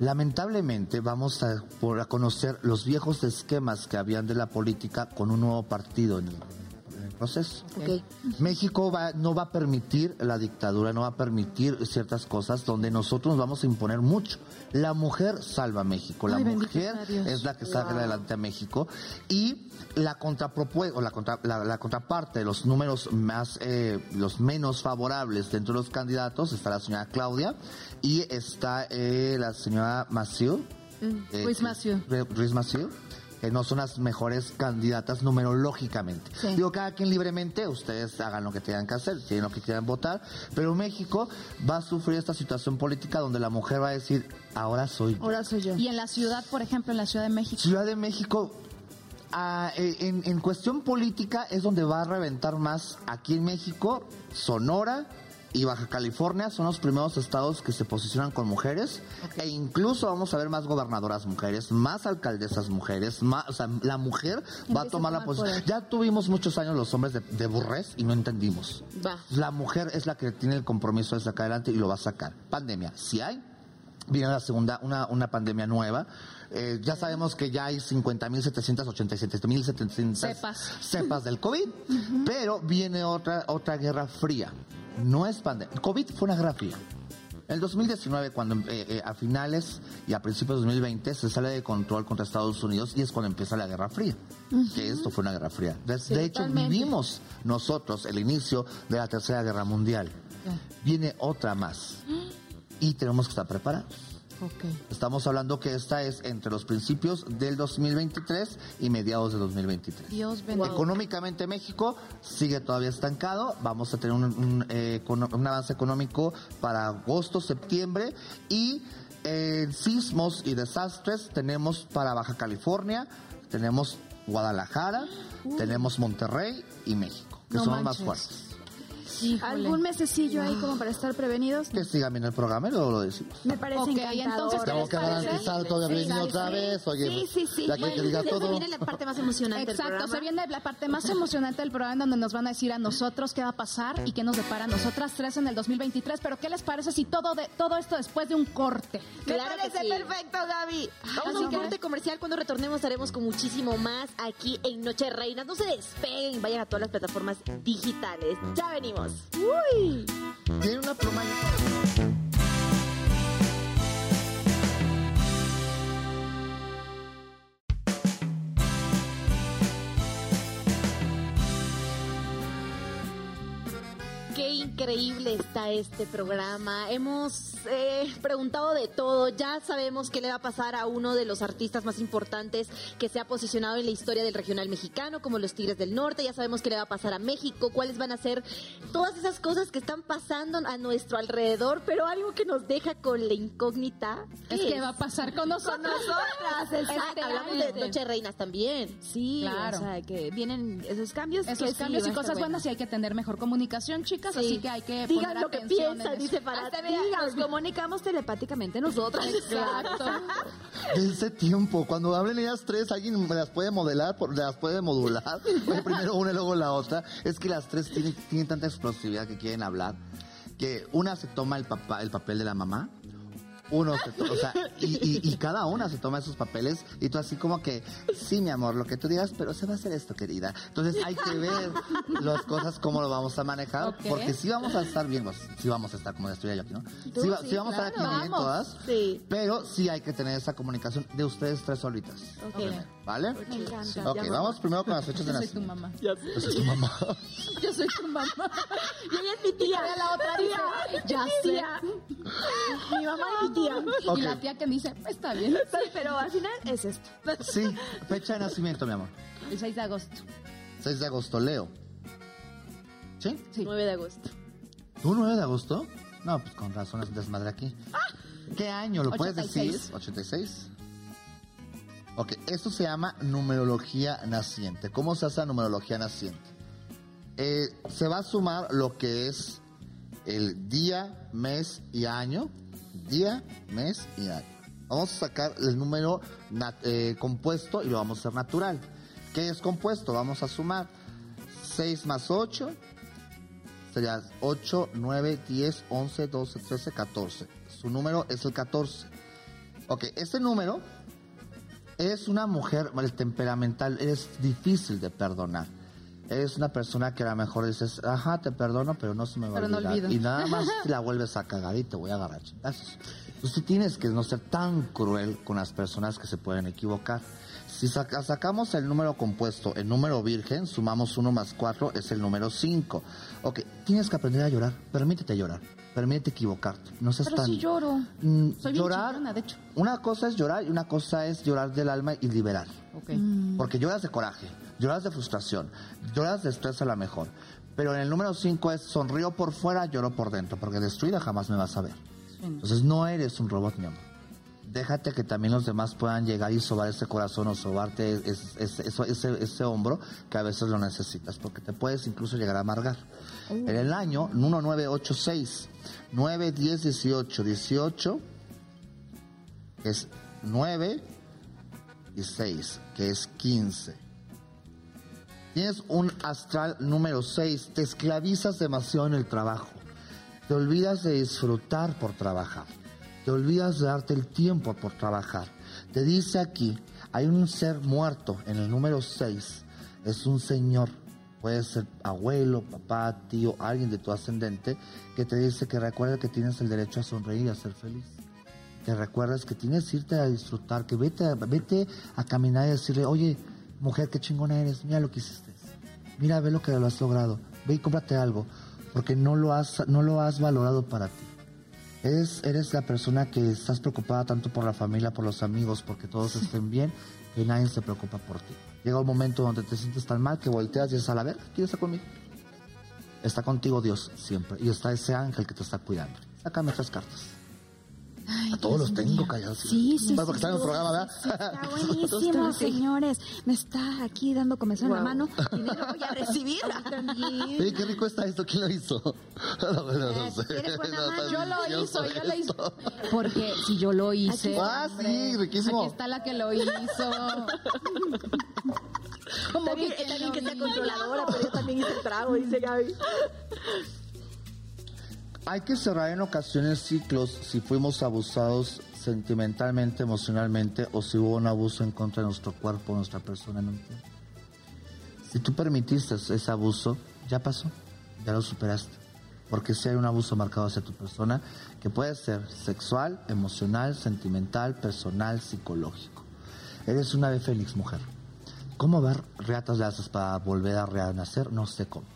Lamentablemente vamos a, por a conocer los viejos esquemas que habían de la política con un nuevo partido en el, en el proceso. Ok. México va, no va a permitir la dictadura, no va a permitir ciertas cosas donde nosotros nos vamos a imponer mucho. La mujer salva a México, la Ay, mujer es la que saca adelante a México y la contrapropuesta o la, contra- la, la contraparte los números más eh, los menos favorables dentro de los candidatos está la señora Claudia y está eh, la señora Maciú eh, Ruiz. Re- Ruiz Massieu. Que no son las mejores candidatas numerológicamente. Sí. Digo, cada quien libremente, ustedes hagan lo que tengan que hacer, tienen lo que quieran votar, pero México va a sufrir esta situación política donde la mujer va a decir, ahora soy yo. Ahora soy yo. Y en la ciudad, por ejemplo, en la Ciudad de México. Ciudad de México, ah, eh, en, en cuestión política es donde va a reventar más aquí en México, Sonora y Baja California son los primeros estados que se posicionan con mujeres e incluso vamos a ver más gobernadoras mujeres, más alcaldesas mujeres, más, o sea, la mujer va a tomar la posición. poder. Ya tuvimos muchos años los hombres de, de burrés y no entendimos. La mujer es la que tiene el compromiso de sacar adelante y lo va a sacar. Pandemia, si hay, viene la segunda, una, una pandemia nueva. Eh, ya sabemos que ya hay 50.787.700 Cepas. cepas del COVID, pero viene otra, otra guerra fría. No es pandemia. COVID fue una guerra fría. En el 2019, cuando eh, eh, a finales y a principios de 2020 se sale de control contra Estados Unidos y es cuando empieza la Guerra Fría. Que esto fue una guerra fría. De, de hecho, totalmente. vivimos nosotros el inicio de la Tercera Guerra Mundial. Viene otra más. Y tenemos que estar preparados. Estamos hablando que esta es entre los principios del 2023 y mediados de 2023. Dios bendiga. Económicamente México sigue todavía estancado. Vamos a tener un, un, eh, un avance económico para agosto, septiembre y eh, sismos y desastres tenemos para Baja California, tenemos Guadalajara, tenemos Monterrey y México, que No son los más manches. fuertes. Híjole. ¿Algún mesecillo ahí como para estar prevenidos? Que sigan bien el programa y luego lo decimos. Me parece Ok, encantador. entonces, ¿qué Tengo que parece? garantizar todo Sí, otra sí. vez. Oye, Sí, sí, sí. ya que, que diga Ya se todo. viene la parte más emocionante del Exacto, programa. se viene la parte más emocionante del programa en donde nos van a decir a nosotros qué va a pasar y qué nos depara a nosotras tres en el 2023. Pero ¿qué les parece si todo de todo esto después de un corte? Claro que sí. perfecto, Gaby. Vamos a un que- corte comercial. Cuando retornemos estaremos con muchísimo más aquí en Noche de Reinas. No se despeguen, vayan a todas las plataformas digitales. Ya venimos. Uy. Tiene una. Increíble está este programa. Hemos eh, preguntado de todo. Ya sabemos qué le va a pasar a uno de los artistas más importantes que se ha posicionado en la historia del regional mexicano, como los Tigres del Norte. Ya sabemos qué le va a pasar a México, cuáles van a ser todas esas cosas que están pasando a nuestro alrededor. Pero algo que nos deja con la incógnita Es que va a pasar con nosotros. Nosotras, Ah, exactamente. hablamos de Noche de Reinas también. Sí, Claro. o sea, que vienen esos cambios. Esos sí, cambios va y cosas bueno. buenas y hay que tener mejor comunicación, chicas, Sí. así que hay que Digan poner lo que piensan, dice para Hasta mira, nos comunicamos telepáticamente nosotras. Exacto. De ese tiempo, cuando hablen ellas tres, alguien me las puede modelar, por- las puede modular. Oye, primero una y luego la otra. Es que las tres tienen, tienen tanta explosividad que quieren hablar que una se toma el, papá, el papel de la mamá. Uno se to- o sea, y, y- y cada una se toma esos papeles y tú así como que, sí, mi amor, lo que tú digas, pero se va a hacer esto, querida. Entonces hay que ver las cosas, cómo lo vamos a manejar, porque sí vamos a estar bien, pues, sí vamos a estar como estuviera yo aquí, ¿no? Tú Sí, va- sí, sí vamos a estar aquí bien todas. Sí. Pero sí hay que tener esa comunicación de ustedes tres solitas. Ok. Primero, ¿Vale? Me encanta. Ok, Ya vamos primero con las fechas de Yo soy tu nacimiento. mamá. Yo soy tu mamá. Yo soy tu mamá. Y ella es mi tía. Y la otra dice, ya sé. Tía. Mi mamá es mi tía. Y la tía que dice, está bien. Sí, pero al final es esto. Sí, fecha de nacimiento, mi amor. El 6 de agosto. 6 de agosto, Leo. ¿Sí? Sí. 9 de agosto. ¿Tú 9 de agosto? No, pues con razón es desmadre aquí. ¿Qué año? ¿Lo puedes 86. decir? 86. Ok, esto se llama numerología naciente. ¿Cómo se hace la numerología naciente? Eh, se va a sumar lo que es el día, mes y año. Día, mes y año. Vamos a sacar el número eh, compuesto y lo vamos a hacer natural. ¿Qué es compuesto? Vamos a sumar 6 más 8 sería 8, 9, 10, 11, 12, 13, 14. Su número es el 14. Ok, este número es una mujer temperamental, es difícil de perdonar. Eres una persona que a lo mejor dices, ajá, te perdono, pero no se me va Pero a no olvidar. olvido. y nada más la vuelves a cagar y te voy a agarrar chingazos. Entonces tú tienes que no ser tan cruel con las personas que se pueden equivocar. Si saca- sacamos el número compuesto, el número virgen, sumamos 1 más 4, es el número 5. Ok, tienes que aprender a llorar. Permítete llorar. Permítete equivocarte. No seas Pero tan... sí lloro. Mm, Soy bien llorar, chillona, de hecho. una cosa es llorar y una cosa es llorar del alma y liberar. Ok. Porque lloras de coraje, lloras de frustración, lloras de estrés a la mejor. Pero en el número 5 es sonrío por fuera, lloro por dentro, porque destruida jamás me vas a ver. Entonces no eres un robot, mi amor. Déjate que también los demás puedan llegar y sobar ese corazón o sobarte es- es- eso- ese, ese hombro que a veces lo necesitas, porque te puedes incluso llegar a amargar. En el año 1986, 9, 10, 18, 18 es 9 y 6, que es 15. Tienes un astral número 6, te esclavizas demasiado en el trabajo. Te olvidas de disfrutar por trabajar. Te olvidas de darte el tiempo por trabajar. Te dice aquí, hay un ser muerto en el número 6. Es un señor, puede ser abuelo, papá, tío, alguien de tu ascendente, que te dice que recuerda que tienes el derecho a sonreír y a ser feliz que recuerdes que tienes que irte a disfrutar, que vete, vete a caminar y decirle, oye, mujer, qué chingona eres, mira lo que hiciste, mira, ve lo que lo has logrado, ve y cómprate algo, porque no lo has, no lo has valorado para ti. Eres, eres la persona que estás preocupada tanto por la familia, por los amigos, porque todos estén bien, que nadie se preocupa por ti. Llega un momento donde te sientes tan mal que volteas y dices, a la ver, ¿quién está conmigo? Está contigo Dios siempre, y está ese ángel que te está cuidando. Sácame estas cartas. A todos los tengo callados. Sí, sí, porque sí, están en el sí, programa, ¿verdad? sí, Está buenísimo, señores. Me está aquí dando comezón en la Wow. mano. Dinero voy a recibir. También. Oye, qué rico está esto. ¿Quién lo hizo? No, bueno, no sé. Eres buena No, está Yo lo delicioso hizo, yo lo hice. Porque si yo lo hice. Ah, sí, riquísimo. Aquí está la que lo hizo. ¿Cómo Está bien, que está que sea hizo? controladora, pero yo también hice el trago, dice Gaby. Hay que cerrar en ocasiones ciclos si fuimos abusados sentimentalmente, emocionalmente o si hubo un abuso en contra de nuestro cuerpo, nuestra persona tiempo. Si tú permitiste ese abuso, ya pasó, ya lo superaste. Porque si hay un abuso marcado hacia tu persona, que puede ser sexual, emocional, sentimental, personal, psicológico. Eres una ave fénix, mujer. ¿Cómo ver reatas le haces para volver a renacer? No sé cómo.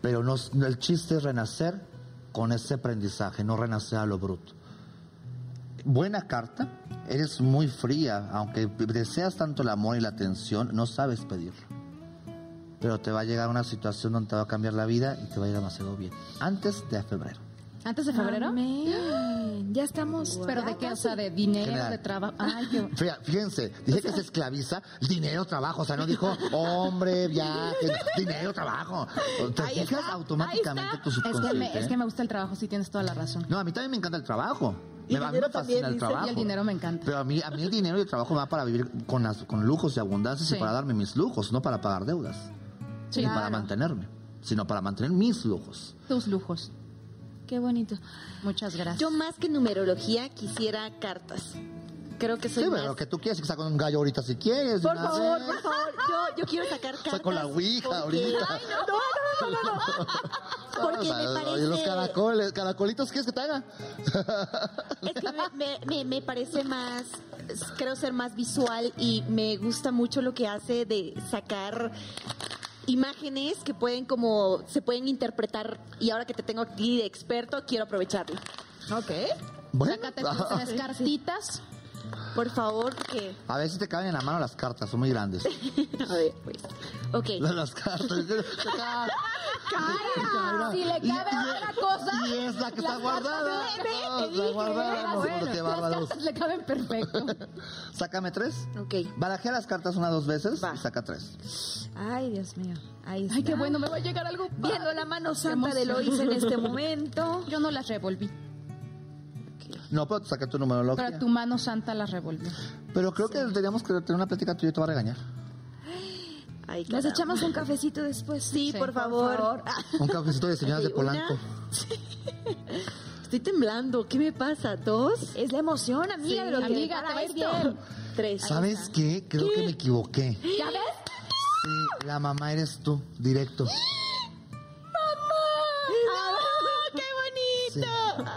Pero no, el chiste es renacer con ese aprendizaje, no renacer a lo bruto. Buena carta, eres muy fría, aunque deseas tanto el amor y la atención, no sabes pedirlo. Pero te va a llegar una situación donde te va a cambiar la vida y te va a ir demasiado bien. Antes de febrero. ¿Antes de febrero? Amén. Ya estamos. ¿Pero de qué? O sea, de dinero, General. de trabajo. Fíjense, dije que se esclaviza dinero, trabajo, o sea, no dijo hombre, viaje, dinero, trabajo. Te Ahí fijas está, automáticamente tu Es que, me, es que me gusta el trabajo, sí tienes toda la razón. No, a mí también me encanta el trabajo. Y Me, va- dinero me también, el trabajo. Y el dinero me encanta. Pero a mí, a mí el dinero y el trabajo me va para vivir con, las- con lujos y abundancias Sí. y para darme mis lujos, no para pagar deudas. Sí, ni para mantenerme, sino para mantener mis lujos. Tus lujos. Qué bonito. Muchas gracias. Yo más que numerología quisiera cartas. Creo que soy Sí, más... pero lo que tú quieres es que saque un gallo ahorita si quieres. Por una favor, vez. por favor, yo, yo quiero sacar cartas. Saco la ouija porque- ahorita. Ay, no, no, no, no, no, no. Porque me oye, los parece... caracoles, caracolitos, ¿quieres que te haga? Es que me, me, me, me parece más, creo ser más visual y me gusta mucho lo que hace de sacar imágenes que pueden como, se pueden interpretar y ahora que te tengo aquí de experto, quiero aprovecharlo. Ok. Bueno, Sácate tus tres cartitas. Por favor, porque... a ver si te caben en la mano las cartas, son muy grandes. A ver, pues. Ok. Las cartas. Si le cabe otra cosa. Y es la que está las guardada. Ve, te está dije, guardada. bueno. Las le caben perfecto. Sácame tres. Ok. Barajea las cartas una dos veces Va. y saca tres. Ay, Dios mío. Ahí está. Ay, qué bueno, me va a llegar algo. Viendo la mano santa de. Lois en este momento. Yo no las revolví, No, pero saca tu numerología. pero tu mano santa las revolvió. Pero creo que teníamos que tener una plática tuya y te va a regañar. Ay, Nos echamos un cafecito después. Sí, Sí, por por favor. Un cafecito de señoras de Polanco. Estoy temblando. ¿Qué me pasa? ¿Dos? Es la emoción, amiga, Sí. de lo que Amiga, te bien. Tres. ¿Sabes qué? Creo que me equivoqué. ¿Ya ves? Sí, la mamá eres tú, directo. ¡Ah, qué bonito!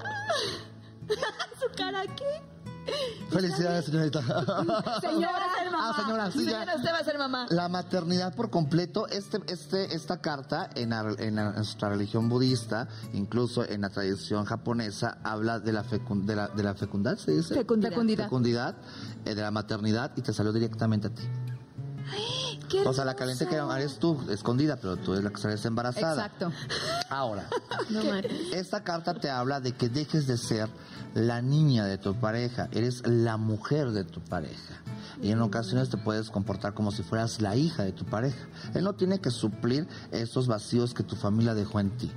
Felicidades, señorita. Señora, ser mamá. Ah, señora, sí, ya. Señora, usted va a ser mamá. La maternidad por completo, este, este, esta carta en, la- en la- nuestra religión budista, incluso en la tradición japonesa, habla de la, fecun- de la, de la fecundidad, ¿se dice? Fecundidad. Fecundidad. Fecundidad, eh, de la maternidad y te salió directamente a ti. O sea, la caliente que eres tú, escondida, pero tú eres la que sales embarazada. Exacto. Ahora, No, esta carta te habla de que dejes de ser la niña de tu pareja, eres la mujer de tu pareja. Y en ocasiones te puedes comportar como si fueras la hija de tu pareja. Él no tiene que suplir esos vacíos que tu familia dejó en ti.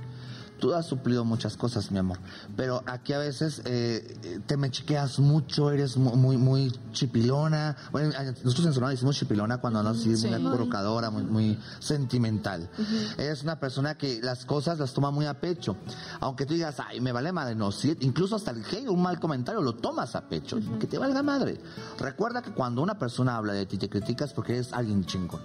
Tú has suplido muchas cosas, mi amor, pero aquí a veces eh, te me chiqueas mucho, eres mu- muy, muy chipilona. Bueno, nosotros en Sonora decimos chipilona cuando andas así, muy acurrucadora, muy, muy sentimental. Eres una persona que las cosas las toma muy a pecho. Aunque tú digas, ay, me vale madre, no, sí, incluso hasta el hate, un mal comentario, lo tomas a pecho. Que te valga madre. Recuerda que cuando una persona habla de ti, te criticas porque eres alguien chingón.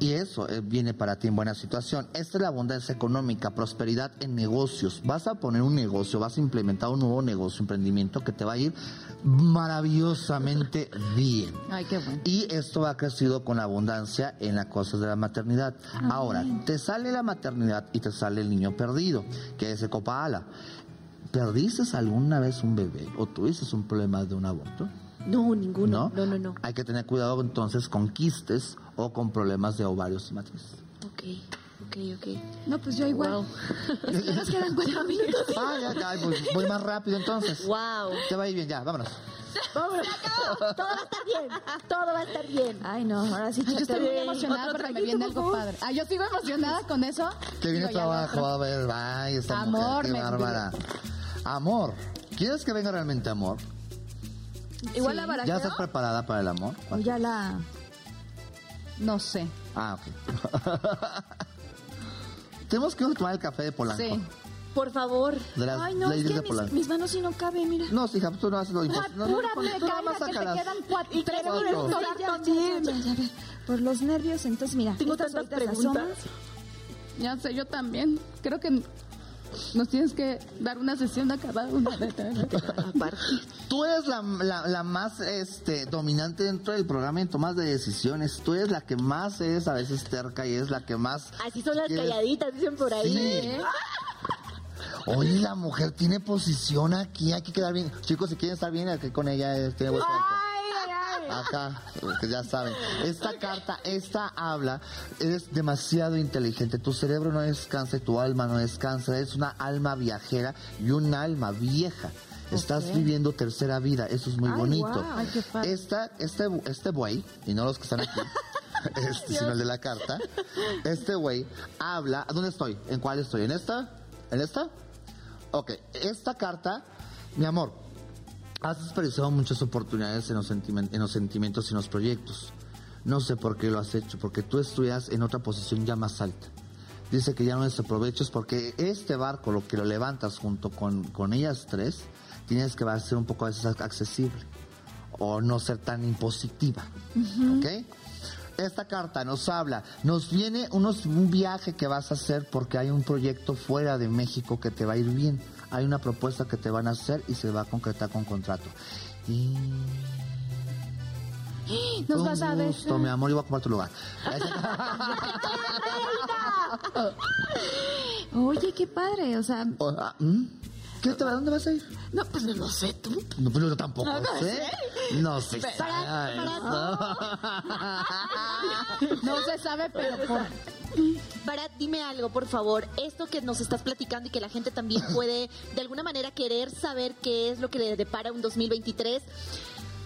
Y eso eh, viene para ti en buena situación. Esta es la abundancia económica, prosperidad en negocios. Vas a poner un negocio, vas a implementar un nuevo negocio, emprendimiento que te va a ir maravillosamente bien. Ay, qué bueno. Y esto ha crecido con abundancia en las cosas de la maternidad. Ahora, te sale la maternidad y te sale el niño perdido, que es el copa ala. ¿Perdiste alguna vez un bebé o tuviste un problema de un aborto? No, ninguno. No, no, no. Hay que tener cuidado entonces con quistes o con problemas de ovarios y matriz. Ok, ok, ok. No, pues yo igual. Wow. Es que nos quedan cuatro minutos. Ah, ya, ya, pues voy más rápido entonces. Wow. Te va a ir bien, ya, vámonos. Vámonos. Todo va a estar bien. Todo va a estar bien. Ay, no, ahora sí, Yo estoy muy emocionada Otro porque me viene algo padre. Ah, yo sigo emocionada con eso. Te viene ya trabajo, lo a ver, ay, esta Amor, mujer, qué bárbara. Amor, ¿quieres que venga realmente amor? Igual la ¿Ya barajeo. estás preparada para el amor? O ya la... No sé. Ah, ok. Tenemos que ir a tomar el café de Polanco. Sí. Por favor. De las Ay, no, es que de mis, mis manos sí no caben, mira. No, hija, tú no haces lo imposible. No, no, tú nada más que te quedan cuatro, tres Cuatro. minutos Ya, ya, ya, ya, ya. Por los nervios, entonces mira. Tengo tantas preguntas. Ya sé, yo también. Creo que nos tienes que dar una sesión a cada una de. Tú eres la, la, la más este, dominante dentro del programa en tomas de decisiones. Tú eres la que más es a veces terca y es la que más... Así son las quieres- calladitas, dicen por ahí. Sí. Oye, la mujer tiene posición aquí, hay que quedar bien. Chicos, si quieren estar bien, aquí con ella eh, tiene buen. Acá, que ya saben. Esta carta, esta habla, eres demasiado inteligente. Tu cerebro no descansa y tu alma no descansa. Eres una alma viajera y un alma vieja. Estás viviendo tercera vida, eso es muy Ay, bonito. guau. Ay, qué padre. Esta, este, este buey, y no los que están aquí, este, sino el de la carta, este güey habla. ¿Dónde estoy? ¿En cuál estoy? ¿En esta? ¿En esta? Ok, esta carta, mi amor, has desperdiciado muchas oportunidades en los, en los sentimientos y en los proyectos. No sé por qué lo has hecho, porque tú estudias en otra posición ya más alta. Dice que ya no desaprovechas porque este barco, lo que lo levantas junto con, con ellas tres, tienes que ser un poco a veces accesible o no ser tan impositiva. ¿Ok? Esta carta nos habla, nos viene unos, un viaje que vas a hacer porque hay un proyecto fuera de México que te va a ir bien. Hay una propuesta que te van a hacer y se va a concretar con contrato. Y... Nos Con vas a ver. gusto, mi amor, y voy a ocupar tu lugar. Oye, qué padre, o sea... Ah. ¿Qué te va? ¿Dónde vas a ir? No, pues no lo sé tú. No, pues yo tampoco sé. No sé. Ay, No se sabe, pero por... Barat, dime algo, por favor. Esto que nos estás platicando y que la gente también puede, de alguna manera, querer saber qué es lo que le depara un 2023.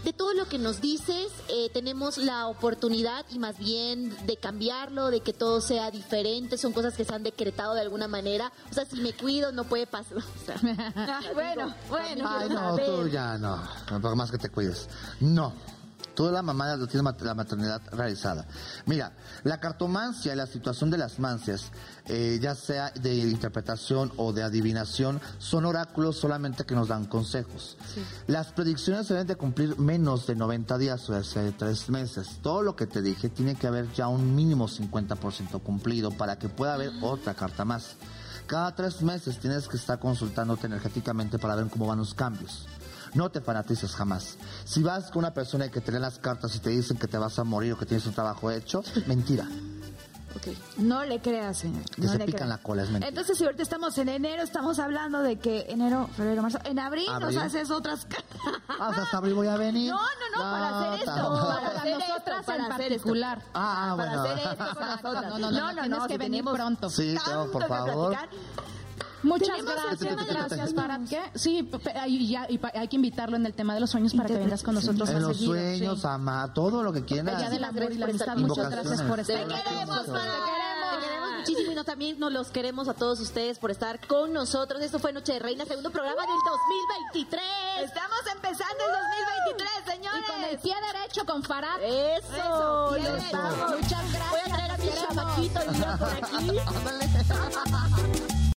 De todo lo que nos dices, eh, tenemos la oportunidad y más bien de cambiarlo, de que todo sea diferente. Son cosas que se han decretado de alguna manera. O sea, si me cuido, no puede pasar. O sea, bueno, bueno. Ay, no, tú ya no. Por más que te cuides. No. Toda la mamá lo tiene la maternidad realizada. Mira, la cartomancia, la situación de las mancias, eh, ya sea de interpretación o de adivinación, son oráculos solamente que nos dan consejos. Las predicciones se deben de cumplir menos de 90 días, o sea, de tres meses. Todo lo que te dije tiene que haber ya un mínimo 50% cumplido para que pueda haber otra carta más. Cada tres meses tienes que estar consultándote energéticamente para ver cómo van los cambios. No te fanatices jamás. Si vas con una persona que te lee las cartas y te dicen que te vas a morir o que tienes un trabajo hecho, mentira. No le creas, señor. Que no se le pican creas. la cola, es mentira. Entonces, si ahorita estamos en enero, estamos hablando de que enero, febrero, marzo, en abril, ¿Abril? nos haces otras. Ah, o sea, hasta abril voy a venir. No, no, no, para hacer esto, para Para hacer nosotras esto, para en hacer esto. particular. Ah, ah, para bueno. hacer esto con nosotras. No, no, no, no, tienes que si venir pronto. Sí, tengo, por que favor. Muchas gracias, de gracias. ¿Para qué? Sí, y ya- y pa- hay que invitarlo en el tema de los sueños para que vengas con nosotros En los sueños, sí. ama, todo lo que quieras. Ya del amor y la amistad, muchas gracias por estar Te queremos, muchísimo y no, también nos los queremos a todos ustedes por estar con nosotros. Esto fue Noche de Reina, segundo programa del 2023. Estamos empezando el 2023, señores. Y con el pie derecho con Farad. Eso, Eso. Muchas Voy a gracias. traer a mi chamaquito y yo por aquí.